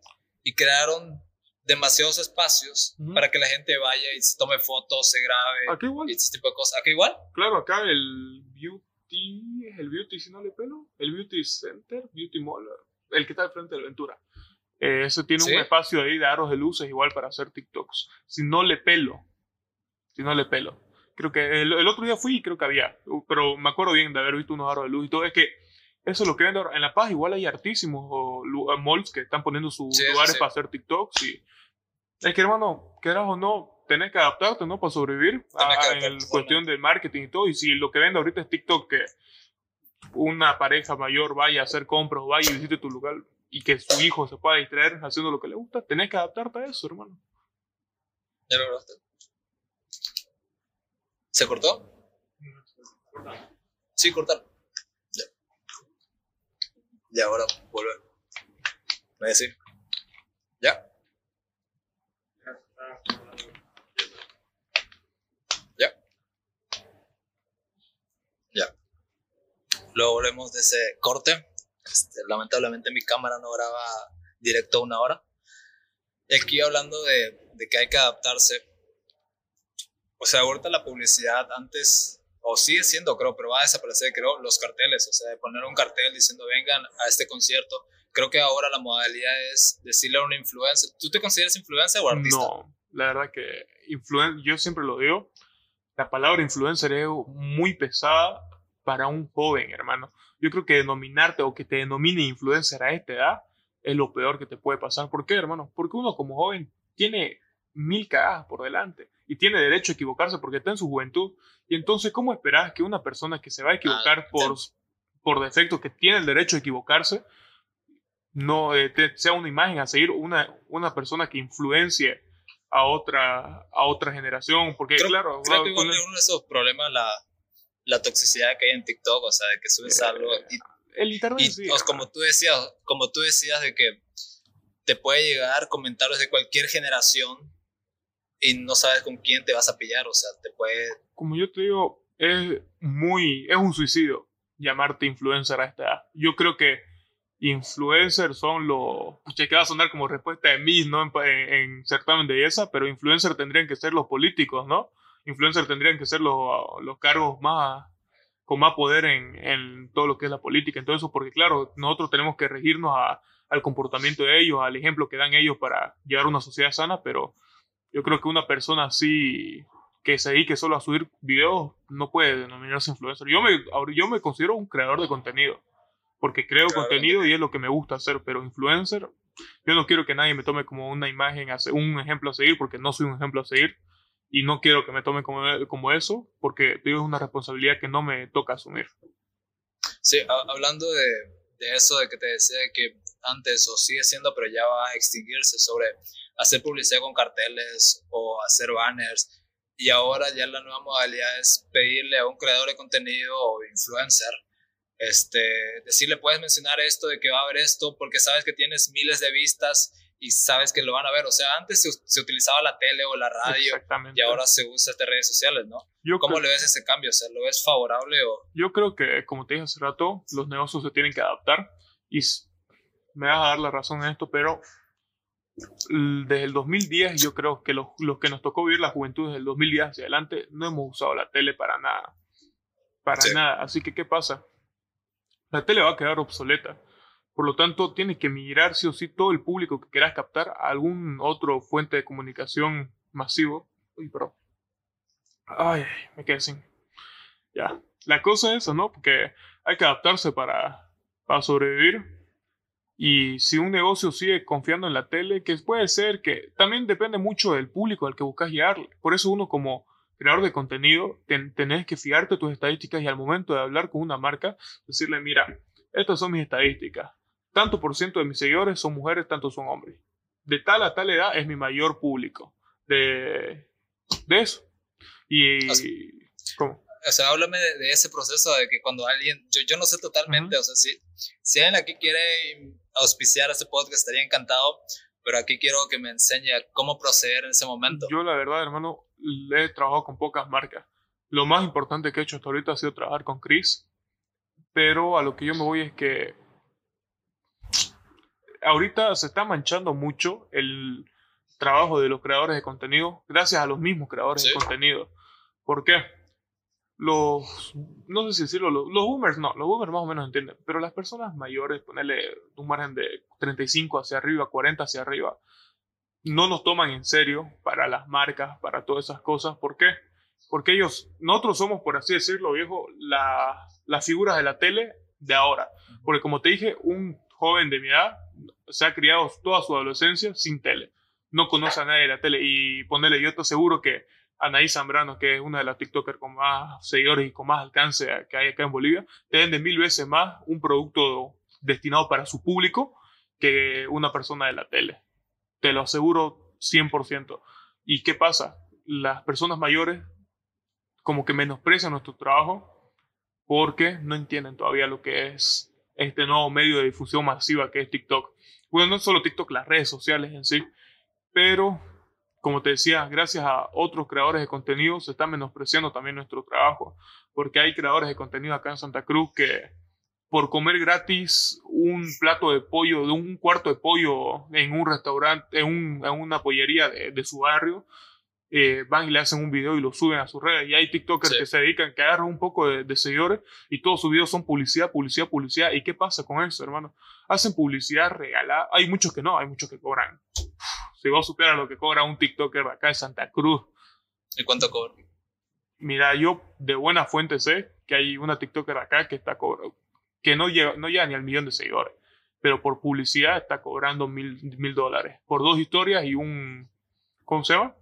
y crearon demasiados espacios Ujú. para que la gente vaya y se tome fotos, se grabe igual. y este tipo de cosas. ¿Acá igual? Claro, acá el beauty, el beauty si no le pelo, el beauty center, beauty mall, el que está al frente de la Ventura. Eh, ese tiene ¿Sí? un espacio ahí de aros de luces igual para hacer TikToks. Si no le pelo, si no le pelo. Creo que el, el otro día fui y creo que había, uh, pero me acuerdo bien de haber visto unos aros de luz y todo. Es que eso es lo que venden ahora. En La Paz igual hay artísimos o eh, malls que están poniendo sus Sí, lugares sí. para hacer TikToks y es que hermano, quieras o no, tenés que adaptarte, ¿no? Para sobrevivir a- en adaptarte, el cuestión del marketing y todo. Y si lo que vende ahorita es TikTok, que una pareja mayor vaya a hacer compras o vaya y visite tu lugar y que su hijo se pueda distraer haciendo lo que le gusta, tenés que adaptarte a eso, hermano. ¿Ya lo grabaste? ¿Se cortó? Sí, cortar. Y ahora volver. ¿Me decir? ¿Ya? ¿Ya? Ya. Luego volvemos de ese corte. Este, lamentablemente mi cámara no graba directo una hora. Y aquí hablando de, de que hay que adaptarse. O sea, ahorita la publicidad antes, o sigue siendo, creo, pero va a desaparecer, creo, los carteles. O sea, de poner un cartel diciendo vengan a este concierto. Creo que ahora la modalidad es decirle a un influencer. ¿Tú te consideras influencer o artista? No, la verdad que influen yo siempre lo digo, la palabra influencer es muy pesada para un joven, hermano. Yo creo que denominarte o que te denomine influencer a esta edad es lo peor que te puede pasar. ¿Por qué, hermano? Porque uno como joven tiene mil cagadas por delante y tiene derecho a equivocarse porque está en su juventud. Y entonces, ¿cómo esperas que una persona que se va a equivocar Ah, por, por defecto, que tiene el derecho a equivocarse, no eh, te- sea una imagen a seguir, una, una persona que influencie a otra, a otra generación, porque Creo, claro, creo va que es uno de esos problemas la, la toxicidad que hay en TikTok, o sea, de que subes Eh, algo y el internet Y sí, o como tú decías, como tú decías de que te puede llegar comentarios de cualquier generación y no sabes con quién te vas a pillar, o sea, te puede como yo te digo, es muy, es un suicidio llamarte influencer a esta edad. Yo creo que influencers son los, pucha, que va a sonar como respuesta de Miss, ¿no? En, en- en certamen de belleza, pero influencer tendrían que ser los políticos, ¿no? Influencer tendrían que ser los, los cargos más, con más poder en, en todo lo que es la política, en todo eso, porque claro, nosotros tenemos que regirnos a- al comportamiento de ellos, al ejemplo que dan ellos para llevar una sociedad sana, pero yo creo que una persona así que se dedique solo a subir videos no puede denominarse influencer. Yo me, yo me considero un creador de contenido, porque creo contenido y es lo que me gusta hacer, pero influencer, yo no quiero que nadie me tome como una imagen, un ejemplo a seguir, porque no soy un ejemplo a seguir, y no quiero que me tome como, como eso, porque digo, es una responsabilidad que no me toca asumir. Sí, ha- hablando de, de eso de que te decía que antes o sigue siendo, pero ya va a extinguirse sobre hacer publicidad con carteles o hacer banners. Y ahora ya la nueva modalidad es pedirle a un creador de contenido o influencer, este, decirle, puedes mencionar esto de que va a haber esto porque sabes que tienes miles de vistas y sabes que lo van a ver. O sea, antes se, se utilizaba la tele o la radio y ahora se usa estas redes sociales, ¿no? yo ¿Cómo le ves ese cambio? O sea, ¿lo ves favorable o...? Yo creo que, como te dije hace rato, los negocios se tienen que adaptar y me vas a dar la razón en esto, pero desde el 2010 yo creo que los, los que nos tocó vivir la juventud desde el 2010 hacia adelante no hemos usado la tele para nada. Para Sí. nada. Así que, ¿qué pasa? La tele va a quedar obsoleta. Por lo tanto, tiene que migrar sí o sí todo el público que quieras captar a algún otro fuente de comunicación masivo. Uy, pero... Ay, me quedé sin... Ya. La cosa es eso, ¿no? Porque hay que adaptarse para, para sobrevivir. Y si un negocio sigue confiando en la tele, que puede ser que también depende mucho del público al que buscas llegarle. Por eso uno como creador de contenido ten- tenés que fijarte tus estadísticas y al momento de hablar con una marca, decirle, mira, estas son mis estadísticas. Tanto por ciento de mis seguidores son mujeres, tanto son hombres. De tal a tal edad es mi mayor público. De, de eso. Y... Así- ¿Cómo? O sea, háblame de, de ese proceso de que cuando alguien, yo, yo no sé totalmente, o sea, si, si alguien aquí quiere auspiciar este podcast, estaría encantado, pero aquí quiero que me enseñe cómo proceder en ese momento. Yo, la verdad, hermano, he trabajado con pocas marcas. Lo más importante que he hecho hasta ahorita ha sido trabajar con Chris. Pero a lo que yo me voy es que ahorita se está manchando mucho el trabajo de los creadores de contenido gracias a los mismos creadores Sí. de contenido. ¿Por qué? Los, no sé si decirlo, los, los boomers no, los boomers más o menos entienden, pero las personas mayores, ponerle un margen de 35 hacia arriba, 40 hacia arriba, no nos toman en serio para las marcas, para todas esas cosas. ¿Por qué? Porque ellos, nosotros somos, por así decirlo, viejo, la- las figuras de la tele de ahora. Porque como te dije, un joven de mi edad se ha criado toda su adolescencia sin tele. No conoce a nadie de la tele. Y ponerle, yo te seguro que Anaí Zambrano, que es una de las TikTokers con más seguidores y con más alcance que hay acá en Bolivia, te vende mil veces más un producto destinado para su público que una persona de la tele. Te lo aseguro 100%. ¿Y qué pasa? Las personas mayores como que menosprecian nuestro trabajo porque no entienden todavía lo que es este nuevo medio de difusión masiva que es TikTok. Bueno, no solo TikTok, las redes sociales en sí, pero como te decía, gracias a otros creadores de contenido se está menospreciando también nuestro trabajo, porque hay creadores de contenido acá en Santa Cruz que por comer gratis un plato de pollo, de un cuarto de pollo en un restaurante, en, un- en una pollería de, de su barrio, eh, van y le hacen un video y lo suben a sus redes. Y hay TikTokers Sí. que se dedican, que agarran un poco de, de seguidores y todos sus videos son publicidad, publicidad, publicidad. ¿Y qué pasa con eso, hermano? Hacen publicidad regalada. Hay muchos que no, hay muchos que cobran. Si vos supieras lo que cobra un TikToker de acá de Santa Cruz, ¿Y cuánto cobra? Mira, yo de buena fuente sé que hay una TikToker acá que está cobrando, que no llega, no llega ni al millón de seguidores, pero por publicidad está cobrando mil, mil dólares por dos historias y un, ¿cómo se llama?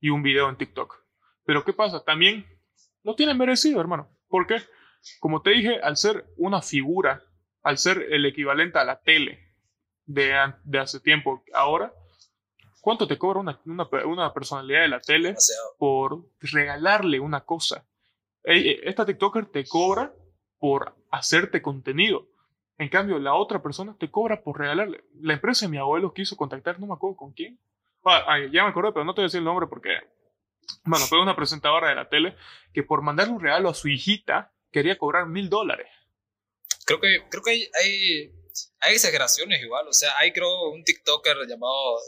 Y un video en TikTok. Pero ¿qué pasa? También lo tienen merecido, hermano. ¿Por qué? Como te dije, al ser una figura, al ser el equivalente a la tele de, de hace tiempo, ahora, ¿Cuánto te cobra una, una, una personalidad de la tele Demasiado. por regalarle una cosa? Eh, Esta TikToker te cobra por hacerte contenido. En cambio, la otra persona te cobra por regalarle. La empresa de mi abuelo quiso contactar, no me acuerdo con quién. Ah, ya me acordé, pero no te voy a decir el nombre porque. Bueno, fue una presentadora de la tele que por mandarle un regalo a su hijita quería cobrar mil dólares. Creo que, creo que hay, hay, hay exageraciones igual. O sea, hay creo un TikToker llamado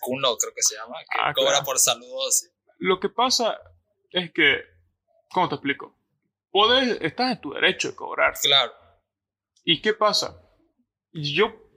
Kuno, creo que se llama, que Ah, cobra claro. por saludos. Lo que pasa es que. ¿Cómo te explico? Podés, estás en tu derecho de cobrar. Claro. ¿Y qué pasa? Yo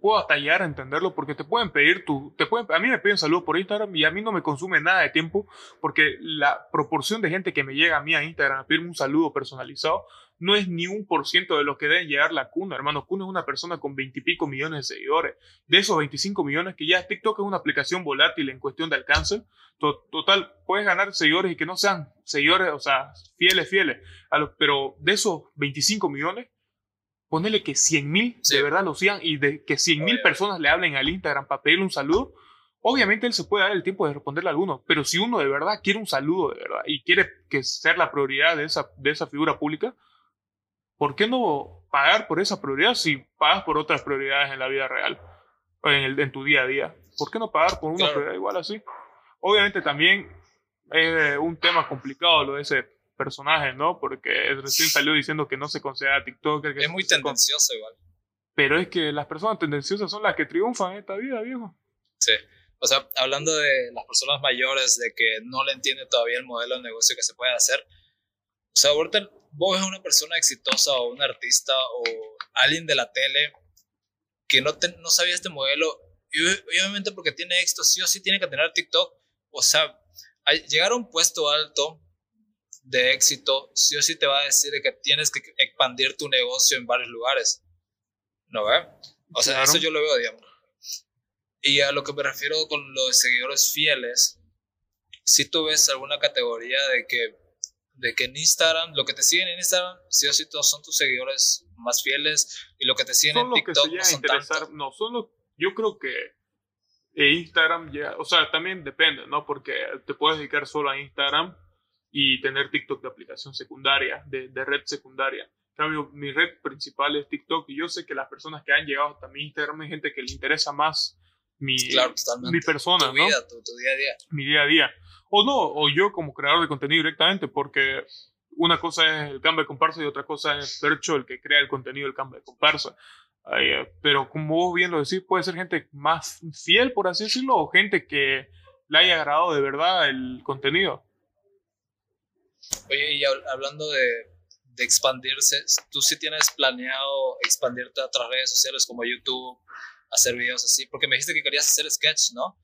puedo hasta llegar a entenderlo porque te pueden pedir tu, te pueden, a mí me piden saludos por Instagram y a mí no me consume nada de tiempo porque la proporción de gente que me llega a mí a Instagram a pedirme un saludo personalizado no es ni un por ciento de lo que deben llegar la Cuna, hermano. Cuna es una persona con veintipico millones de seguidores. De esos 25 millones que ya TikTok es una aplicación volátil en cuestión de alcance, to- total, puedes ganar seguidores y que no sean seguidores, o sea, fieles, fieles. A pero de esos 25 millones, ponele que 100 mil Sí. de verdad lo sigan y de que 100 mil personas le hablen al Instagram para pedirle un saludo, obviamente él se puede dar el tiempo de responderle a alguno, pero si uno de verdad quiere un saludo de verdad y quiere que ser la prioridad de esa, de esa figura pública, ¿por qué no pagar por esa prioridad si pagas por otras prioridades en la vida real en, el- en tu día a día? ¿Por qué no pagar por una Claro. prioridad igual así? Obviamente también es un tema complicado lo de ese personaje, ¿no? Porque recién salió diciendo que no se considera TikToker. que Es muy tendencioso igual. Pero es que las personas tendenciosas son las que triunfan en esta vida, viejo. Sí. O sea, hablando de las personas mayores, de que no le entiende todavía el modelo de negocio que se puede hacer. O sea, ahorita vos ves una persona exitosa o un artista o alguien de la tele que no, te- no sabía este modelo y ob- obviamente porque tiene éxito, sí o sí tiene que tener TikTok. O sea, llegar a un puesto alto de éxito, sí o sí te va a decir de que tienes que expandir tu negocio en varios lugares. ¿No ve? O sea, Claro. eso yo lo veo, digamos. Y a lo que me refiero con los seguidores fieles, si tú ves alguna categoría de que, de que en Instagram, lo que te siguen en Instagram, sí o sí todos son tus seguidores más fieles, y lo que te siguen Son en TikTok no son tanto. No, son los. Yo creo que eh, Instagram ya. O sea, también depende, ¿no? Porque te puedes dedicar solo a Instagram y tener TikTok de aplicación secundaria, de, de red secundaria. Cambio, mi red principal es TikTok y yo sé que las personas que han llegado hasta mi Instagram es gente que le interesa más mi, Claro, mi persona, tu ¿no? vida, tu, tu día a día. mi día a día. O no, o yo como creador de contenido directamente, porque una cosa es el cambio de comparsa y otra cosa es Percho, el que crea el contenido del cambio de comparsa. Eh, pero como vos bien lo decís, puede ser gente más fiel, por así decirlo, o gente que le haya agradado de verdad el contenido. Oye, y hab- hablando de, de expandirse, ¿tú sí tienes planeado expandirte a otras redes sociales como YouTube, hacer videos así? Porque me dijiste que querías hacer sketch, ¿no?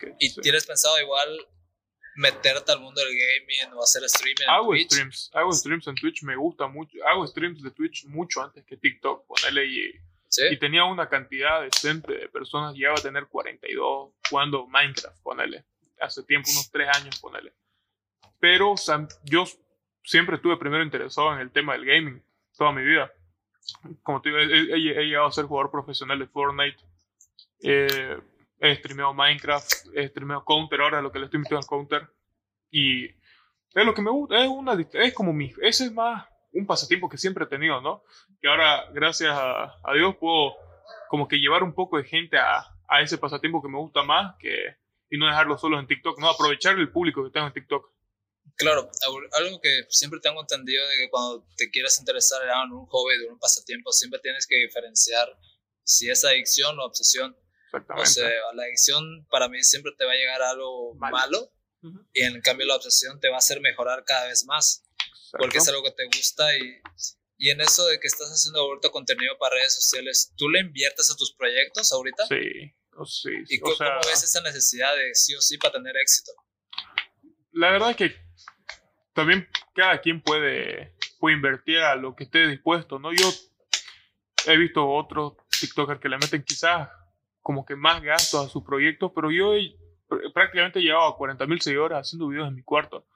Que, ¿Y sí. tienes pensado igual meterte al mundo del gaming o hacer streaming en Hago Twitch? streams, hago streams en Twitch, me gusta mucho. Hago streams de Twitch mucho antes que TikTok, ponele y ¿Sí? y tenía una cantidad decente de personas, llegaba a tener 42 jugando Minecraft, ponele, hace tiempo, unos 3 años, ponele. Pero o sea, yo siempre estuve primero interesado en el tema del gaming, toda mi vida. Como te digo, he, he- he llegado a ser jugador profesional de Fortnite, eh, he streameado Minecraft, he streameado Counter, ahora lo que le estoy metiendo al Counter. Y es lo que me gusta, es, una, es como mi, ese es más un pasatiempo que siempre he tenido, ¿no? que ahora, gracias a, a Dios, puedo como que llevar un poco de gente a, a ese pasatiempo que me gusta más que, y no dejarlo solo en TikTok, no aprovechar el público que tengo en TikTok. Claro, al- algo que siempre tengo entendido de que cuando te quieras interesar en un hobby, de un pasatiempo, siempre tienes que diferenciar si es adicción o obsesión. O Exactamente. sea, la adicción para mí siempre te va a llegar a algo Malo. y en cambio la obsesión te va a hacer mejorar cada vez más porque es Exacto. algo que te gusta y, y en eso de que estás haciendo ahorita contenido para redes sociales, ¿tú le inviertes a tus proyectos ahorita? Sí, o sí, ¿Y o cómo, sea, cómo ves esa necesidad de sí o sí para tener éxito? la verdad es que también cada quien puede, puede invertir a lo que esté dispuesto, ¿no? Yo he visto otros TikTokers que le meten quizás como que más gastos a sus proyectos, pero yo he- pr- prácticamente he llegado a 40 mil seguidores haciendo videos en mi cuarto.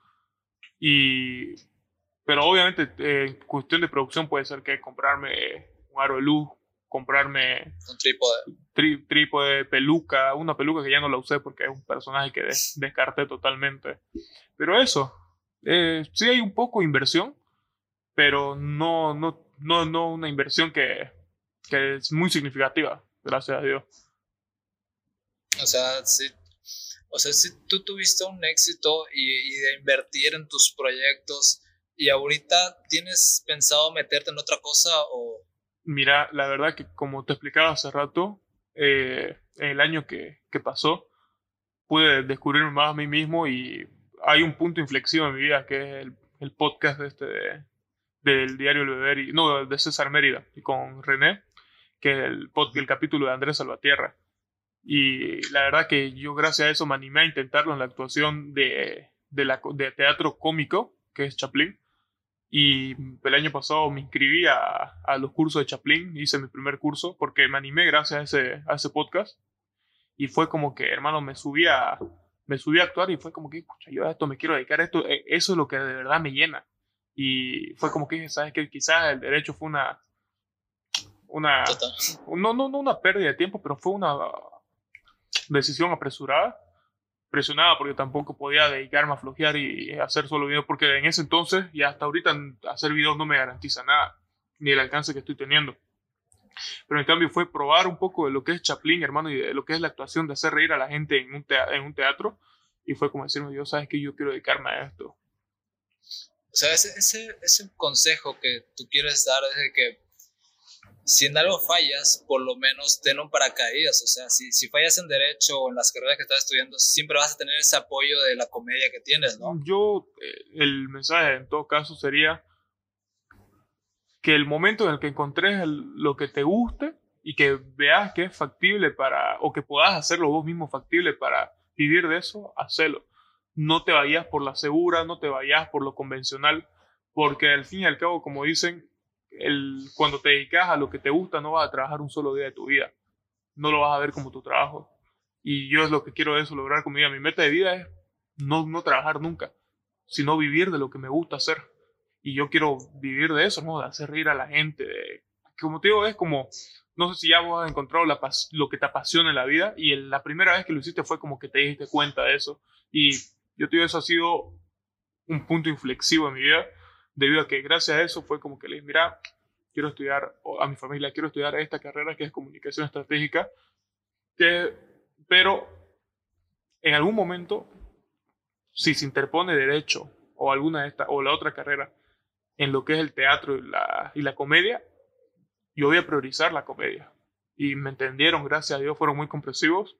Y, pero obviamente eh, en cuestión de producción puede ser que comprarme un aro de luz comprarme Un trípode. tri- trípode, peluca, una peluca que ya no la usé porque es un personaje que des- descarté totalmente. Pero eso, eh, sí hay un poco de inversión, pero no, no, no, no una inversión que, que es muy significativa, gracias a Dios. O sea, sí. O sea, si tú tuviste un éxito y, y de invertir en tus proyectos y ahorita tienes pensado meterte en otra cosa o... Mira, la verdad que como te explicaba hace rato, eh, en el año que, que pasó, pude descubrirme más a mí mismo y hay un punto inflexivo en mi vida que es el, podcast este de- del diario El Beber y no de César Mérida y con René que es el, el capítulo de Andrés Salvatierra y la verdad que yo gracias a eso me animé a intentarlo en la actuación de, de, la, de teatro cómico que es Chaplin y el año pasado me inscribí a, a los cursos de Chaplin, hice mi primer curso porque me animé gracias a ese, a ese podcast. Y fue como que, hermano, me subí a, me subí a actuar y fue como que, escucha, yo a esto me quiero dedicar a esto, eh, eso es lo que de verdad me llena. Y fue como que dije, ¿sabes qué? Quizás el derecho fue una, una, no, no, no una pérdida de tiempo, pero fue una decisión apresurada, presionada porque tampoco podía dedicarme a flojear y hacer solo videos, porque en ese entonces y hasta ahorita hacer videos no me garantiza nada, ni el alcance que estoy teniendo. Pero en cambio fue probar un poco de lo que es Chaplin, hermano, y de lo que es la actuación, de hacer reír a la gente en un, tea- en un teatro. Y fue como decirme, Dios, sabes que yo quiero dedicarme a esto. O sea, ese, ese, ese consejo que tú quieres dar es de que si en algo fallas, por lo menos ten un paracaídas. O sea, si, si fallas en derecho o en las carreras que estás estudiando, siempre vas a tener ese apoyo de la comedia que tienes, ¿no? Yo, eh, el mensaje en todo caso sería que el momento en el que encontres lo que te guste y que veas que es factible para, o que puedas hacerlo vos mismo factible para vivir de eso, hacelo. No te vayas por la segura, no te vayas por lo convencional, porque al fin y al cabo, como dicen, el, cuando te dedicas a lo que te gusta, no vas a trabajar un solo día de tu vida. No lo vas a ver como tu trabajo. Y yo es lo que quiero eso, lograr con mi vida. Mi meta de vida es no, no trabajar nunca, sino vivir de lo que me gusta hacer. Y yo quiero vivir de eso, ¿no? De hacer reír a la gente. de- como te digo, es como, no sé si ya vos has encontrado la lo que te apasiona en la vida y el- la primera vez que lo hiciste fue como que te diste cuenta de eso. Y yo te digo, eso ha sido un punto inflexivo en mi vida, debido a que gracias a eso fue como que le dije, mira, quiero estudiar, a mi familia, quiero estudiar esta carrera que es comunicación estratégica, que, pero en algún momento, si se interpone derecho o alguna de esta o la otra carrera en lo que es el teatro y la, y la comedia, yo voy a priorizar la comedia. Y me entendieron, gracias a Dios, fueron muy comprensivos.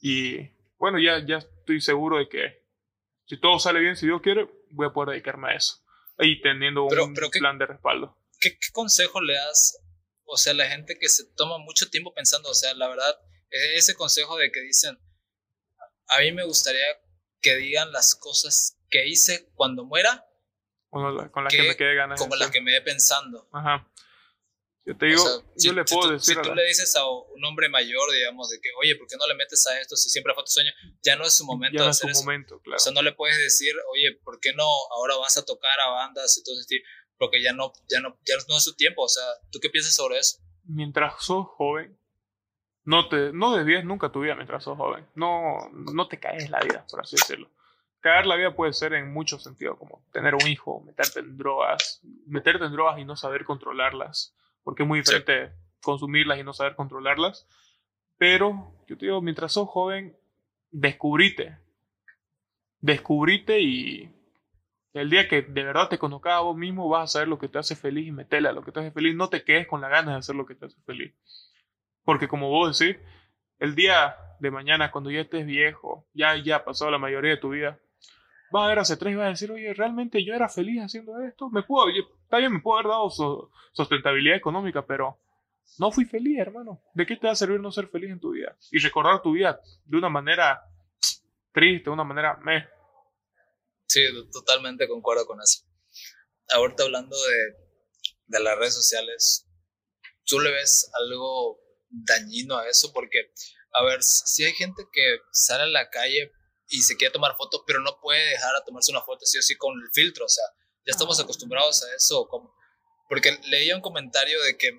Y bueno, ya, ya estoy seguro de que si todo sale bien, si Dios quiere, voy a poder dedicarme a eso. Y teniendo Pero- un pero ¿qué- plan de respaldo. ¿Qué, qué consejo le das? O sea, la gente que se toma mucho tiempo pensando, o sea, la verdad, e- ese consejo de que dicen, a mí me gustaría que digan las cosas que hice cuando muera, la, con la ¿Qué- que me quede ganas. como las hacer. que me dé pensando. Ajá. Yo te digo, O sea, si- yo le si puedo tú- decir Si tú la- le dices a un hombre mayor, digamos, de que, oye, ¿por qué no le metes a esto si siempre fue tu sueño? Ya no es su momento ya de no es hacer su eso. momento, claro. O sea, no le puedes decir, oye, ¿por qué no ahora vas a tocar a bandas y todo ese tipo? Porque ya no, ya no, ya no es su tiempo. O sea, ¿tú qué piensas sobre eso? mientras sos joven, no te no desvíes nunca tu vida mientras sos joven. No, no te caes la vida, por así decirlo. Caer la vida puede ser en muchos sentidos, como tener un hijo, meterte en drogas, meterte en drogas y no saber controlarlas, porque es muy Sí. diferente consumirlas y no saber controlarlas. Pero yo te digo, mientras sos joven, descubrite. Descubrite y el día que de verdad te conozcas a vos mismo, vas a saber lo que te hace feliz y metele a lo que te hace feliz. No te quedes con la ganas de hacer lo que te hace feliz. Porque como vos decís, el día de mañana, cuando ya estés viejo, ya, ya ha pasado la mayoría de tu vida, vas a ver hacia atrás y vas a decir, oye, realmente yo era feliz haciendo esto. Me puedo, yo- está bien, me puedo haber dado so- sustentabilidad económica, pero no fui feliz, hermano. ¿De qué te va a servir no ser feliz en tu vida? Y recordar tu vida de una manera triste, de una manera meh. Sí, totalmente concuerdo con eso. Ahorita hablando de, de las redes sociales, ¿tú le ves algo dañino a eso? Porque, a ver, si hay gente que sale a la calle y se quiere tomar fotos, pero no puede dejar a tomarse una foto sí o sí con el filtro, o sea, ya estamos acostumbrados a eso. Como, porque leía un comentario de que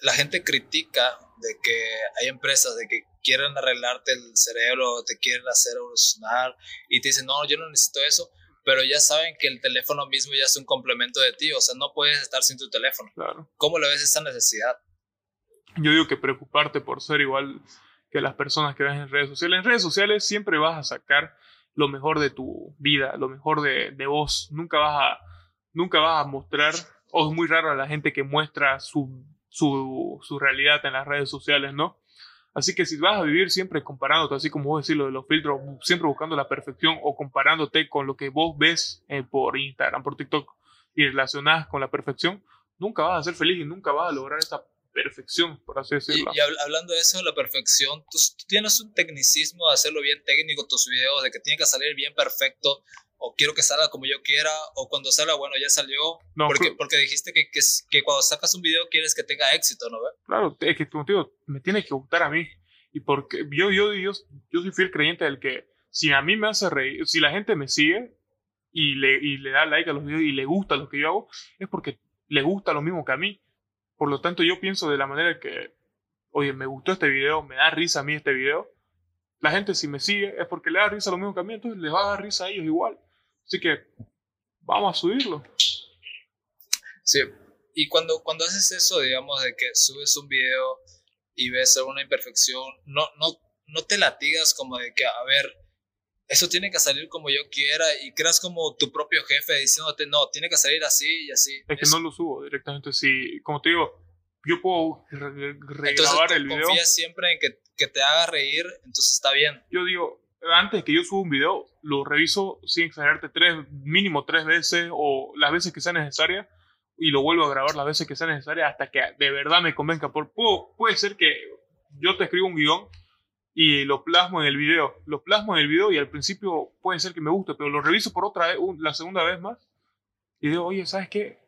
la gente critica de que hay empresas de que quieren arreglarte el cerebro, te quieren hacer evolucionar y te dicen, no, yo no necesito eso, pero ya saben que el teléfono mismo ya es un complemento de ti, o sea, no puedes estar sin tu teléfono. Claro. ¿Cómo le ves esa necesidad? Yo digo que preocuparte por ser igual que las personas que ves en redes sociales. En redes sociales siempre vas a sacar lo mejor de tu vida, lo mejor de, de vos. Nunca vas a, nunca vas a mostrar, o es muy raro a la gente que muestra su, su, su realidad en las redes sociales, ¿no? Así que si vas a vivir siempre comparándote, así como vos decís lo de los filtros, siempre buscando la perfección o comparándote con lo que vos ves eh, por Instagram, por TikTok y relacionadas con la perfección, nunca vas a ser feliz y nunca vas a lograr esa perfección, por así Y, decirlo. y habl- hablando de eso, de la perfección, tú, tú tienes un tecnicismo de hacerlo bien técnico tus videos, de que tiene que salir bien perfecto, o quiero que salga como yo quiera, o cuando salga, bueno, ya salió, No, porque, creo- porque dijiste que, que, que cuando sacas un video quieres que tenga éxito, ¿no? Claro, es que como digo, me tiene que gustar a mí. Y porque yo, yo, yo, yo soy fiel creyente del que si a mí me hace reír, si la gente me sigue y le, y le da like a los videos y le gusta lo que yo hago, es porque le gusta lo mismo que a mí. Por lo tanto, yo pienso de la manera que, oye, me gustó este video, me da risa a mí este video. La gente si me sigue es porque le da risa lo mismo que a mí, entonces les va a dar risa a ellos igual. Así que vamos a subirlo. Sí. Y cuando, cuando haces eso, digamos, de que subes un video y ves alguna imperfección, no, no, no te latigas como de que, a ver, eso tiene que salir como yo quiera y creas como tu propio jefe diciéndote, no, tiene que salir así y así. Es que Eso- no lo subo directamente. Si, como te digo, yo puedo re- regrabar tú el video. confías siempre en que, que te haga reír, entonces está bien. Yo digo, antes que yo suba un video, lo reviso sin exagerarte tres, mínimo tres veces o las veces que sea necesaria y lo vuelvo a grabar las veces que sea necesaria hasta que de verdad me convenga. Por, puedo- puede ser que yo te escribo un guion y lo plasmo en el video. Lo plasmo en el video y al principio puede ser que me guste, pero lo reviso por otra vez, un- la segunda vez más y digo, oye, ¿sabes qué?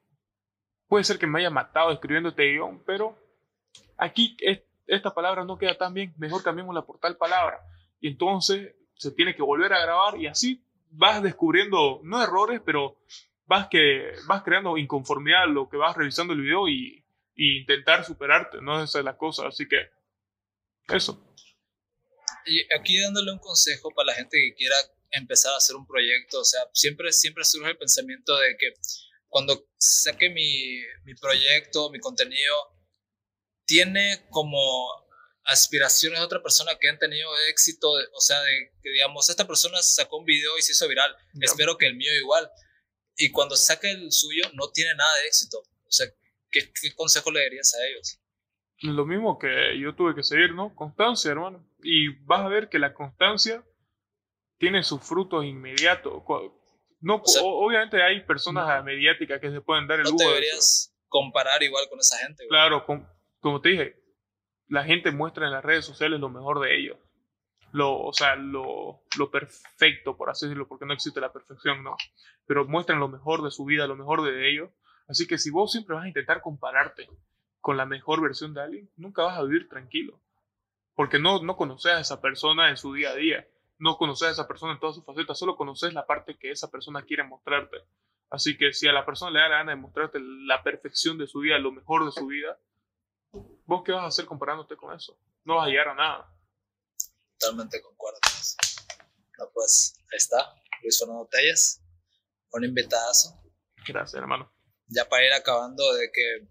Puede ser que me haya matado escribiendo este guion, pero aquí es- esta palabra no queda tan bien, mejor cambiémosla por tal palabra. Y entonces se tiene que volver a grabar y así vas descubriendo, no errores, pero vas, que, vas creando inconformidad a lo que vas revisando el video y, y intentar superarte, ¿no? Esa es la cosa, así que eso. Y aquí dándole un consejo para la gente que quiera empezar a hacer un proyecto, o sea, siempre, siempre surge el pensamiento de que cuando saque mi, mi proyecto, mi contenido, tiene como aspiraciones de otra persona que han tenido éxito, de- o sea, de que digamos, esta persona sacó un video y se hizo viral, Ya. espero que el mío igual. Y cuando saque el suyo, no tiene nada de éxito. O sea, ¿qué, qué consejo le darías a ellos? Lo mismo que yo tuve que seguir, ¿no? Constancia, hermano. Y vas a ver que la constancia tiene sus frutos inmediatos. No, O sea, obviamente hay personas mediáticas que se pueden dar el No lujo te de- deberías comparar igual con esa gente. güey. Claro, com- como te dije, la gente muestra en las redes sociales lo mejor de ellos. Lo, o sea, lo, lo perfecto, por así decirlo, porque no existe la perfección, ¿no? Pero muestran lo mejor de su vida, lo mejor de ellos. Así que si vos siempre vas a intentar compararte con la mejor versión de alguien, nunca vas a vivir tranquilo. Porque no, no conoces a esa persona en su día a día. No conoces a esa persona en todas sus facetas. Solo conoces la parte que esa persona quiere mostrarte. Así que si a la persona le da la gana de mostrarte la perfección de su vida, lo mejor de su vida, ¿vos qué vas a hacer comparándote con eso? No vas a llegar a nada. Totalmente concuerdo. No, pues, ahí está. Luis Fernando Telles. Un invitadazo. Gracias, hermano. Ya para ir acabando, de que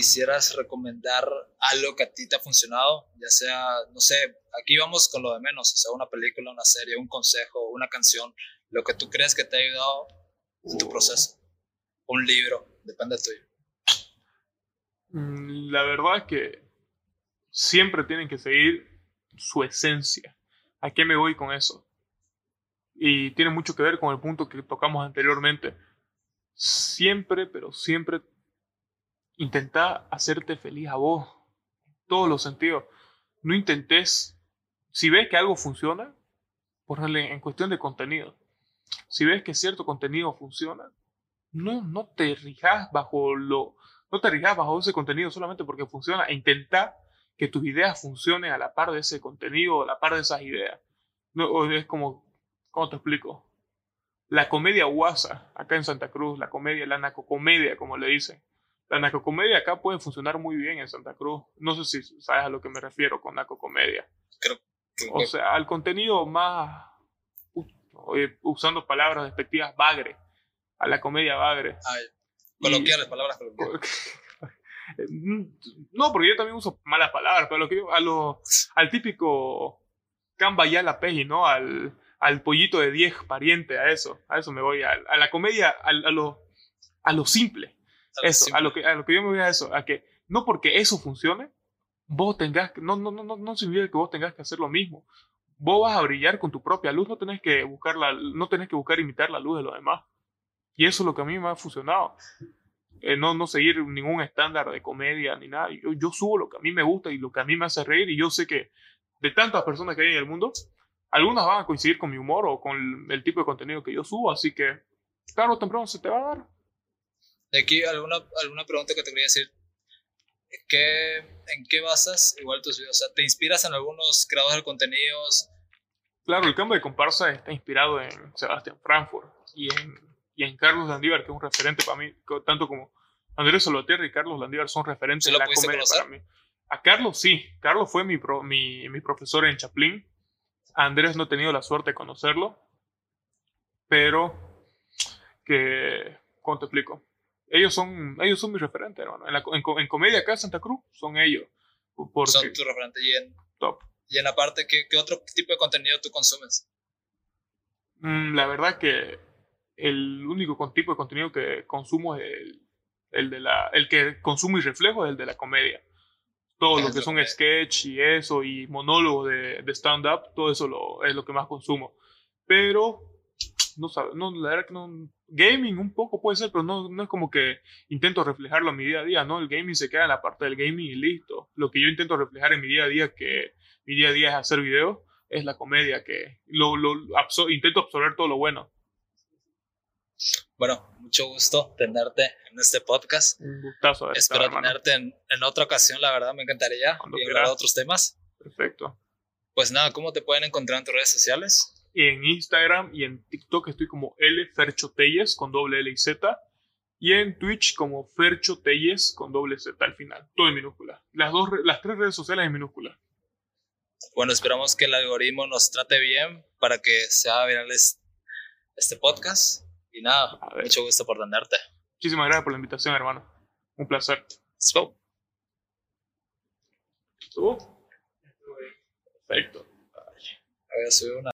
quisieras recomendar algo que a ti te ha funcionado, ya sea, no sé, aquí vamos con lo de menos, o sea, una película, una serie, un consejo, una canción, lo que tú crees que te ha ayudado en tu proceso. Un libro, depende tuyo. Mm, La verdad es que siempre tienen que seguir su esencia. ¿A qué me voy con eso? Y tiene mucho que ver con el punto que tocamos anteriormente. Siempre, pero siempre intenta hacerte feliz a vos. En todos los sentidos. No intentes, si ves que algo funciona, ponerle en cuestión de contenido. Si ves que cierto contenido funciona, no, no te rijas bajo lo, no te rijas bajo ese contenido solamente porque funciona e intenta que tus ideas funcionen a la par de ese contenido, a la par de esas ideas. No, es como, ¿cómo te explico? La comedia guasa, acá en Santa Cruz, la comedia, la nacocomedia, como le dicen. La narcocomedia acá puede funcionar muy bien en Santa Cruz. No sé si sabes a lo que me refiero con narcocomedia. Creo que... O sea, al contenido más, usando palabras despectivas, bagre. A la comedia bagre. Ay, coloquiales, palabras coloquiales. [LAUGHS] No, porque yo también uso malas palabras, pero lo que yo, a lo, al típico camba ya la peji, ¿no? Al, al pollito de 10 pariente, a eso, a eso me voy, a, a la comedia, a, a, lo, a lo simple. Eso, a lo, que, a lo que yo me voy a eso, a que no porque eso funcione, vos tengas, no, no, no, no significa que vos tengas que hacer lo mismo. Vos vas a brillar con tu propia luz, no tenés que buscar la, no tenés que buscar imitar la luz de los demás. Y eso es lo que a mí me ha funcionado. Eh, no, no seguir ningún estándar de comedia ni nada. Yo, yo subo lo que a mí me gusta y lo que a mí me hace reír y yo sé que de tantas personas que hay en el mundo, algunas van a coincidir con mi humor o con el, el tipo de contenido que yo subo, así que tarde o temprano se te va a dar. De aquí alguna, alguna pregunta que te quería decir. ¿Qué, ¿En qué basas igual tus videos? O sea, ¿te inspiras en algunos creadores de contenidos? Claro, el cambio de comparsa está inspirado en Sebastián Frankfurt y en, y en Carlos Landívar, que es un referente para mí, tanto como Andrés Soloterra y Carlos Landívar son referentes ¿Sí de la comedia conocer? para mí. A Carlos sí, Carlos fue mi, pro- mi, mi profesor en Chaplin. A Andrés no he tenido la suerte de conocerlo, pero que, ¿cómo te explico? Ellos son, ellos son mis referentes, hermano. En, la en, en comedia acá en Santa Cruz son ellos. Porque, Son tu referente. Y en, top. y en la parte, ¿qué, ¿qué otro tipo de contenido tú consumes? Mm, la verdad que el único tipo de contenido que consumo es el, el de la el que consumo y reflejo es el de la comedia. Todo lo que son sketch y eso y monólogos de, de stand-up, todo eso lo, es lo que más consumo. Pero, no sabe, no, la verdad que no. Gaming un poco puede ser, pero no, no es como que intento reflejarlo en mi día a día, ¿no? El gaming se queda en la parte del gaming y listo. Lo que yo intento reflejar en mi día a día, que mi día a día es hacer videos, es la comedia, que lo, lo absor- intento absorber todo lo bueno. Bueno, mucho gusto tenerte en este podcast. Un gustazo Espero tenerte en, en otra ocasión, la verdad, me encantaría. Y hablar de otros temas. Perfecto. Pues nada, ¿cómo te pueden encontrar en tus redes sociales? Y en Instagram y en TikTok estoy como L Fercho Telles con doble L y Z. Y en Twitch como Fercho Telles con doble Z al final. Todo en minúscula. Las, dos, las tres redes sociales en minúscula. Bueno, esperamos que el algoritmo nos trate bien para que sea viral es- este podcast. Y nada, mucho gusto por tenerte. Muchísimas gracias por la invitación, hermano. Un placer. Let's go. ¿Estuvo? Perfecto. Voy a subir una.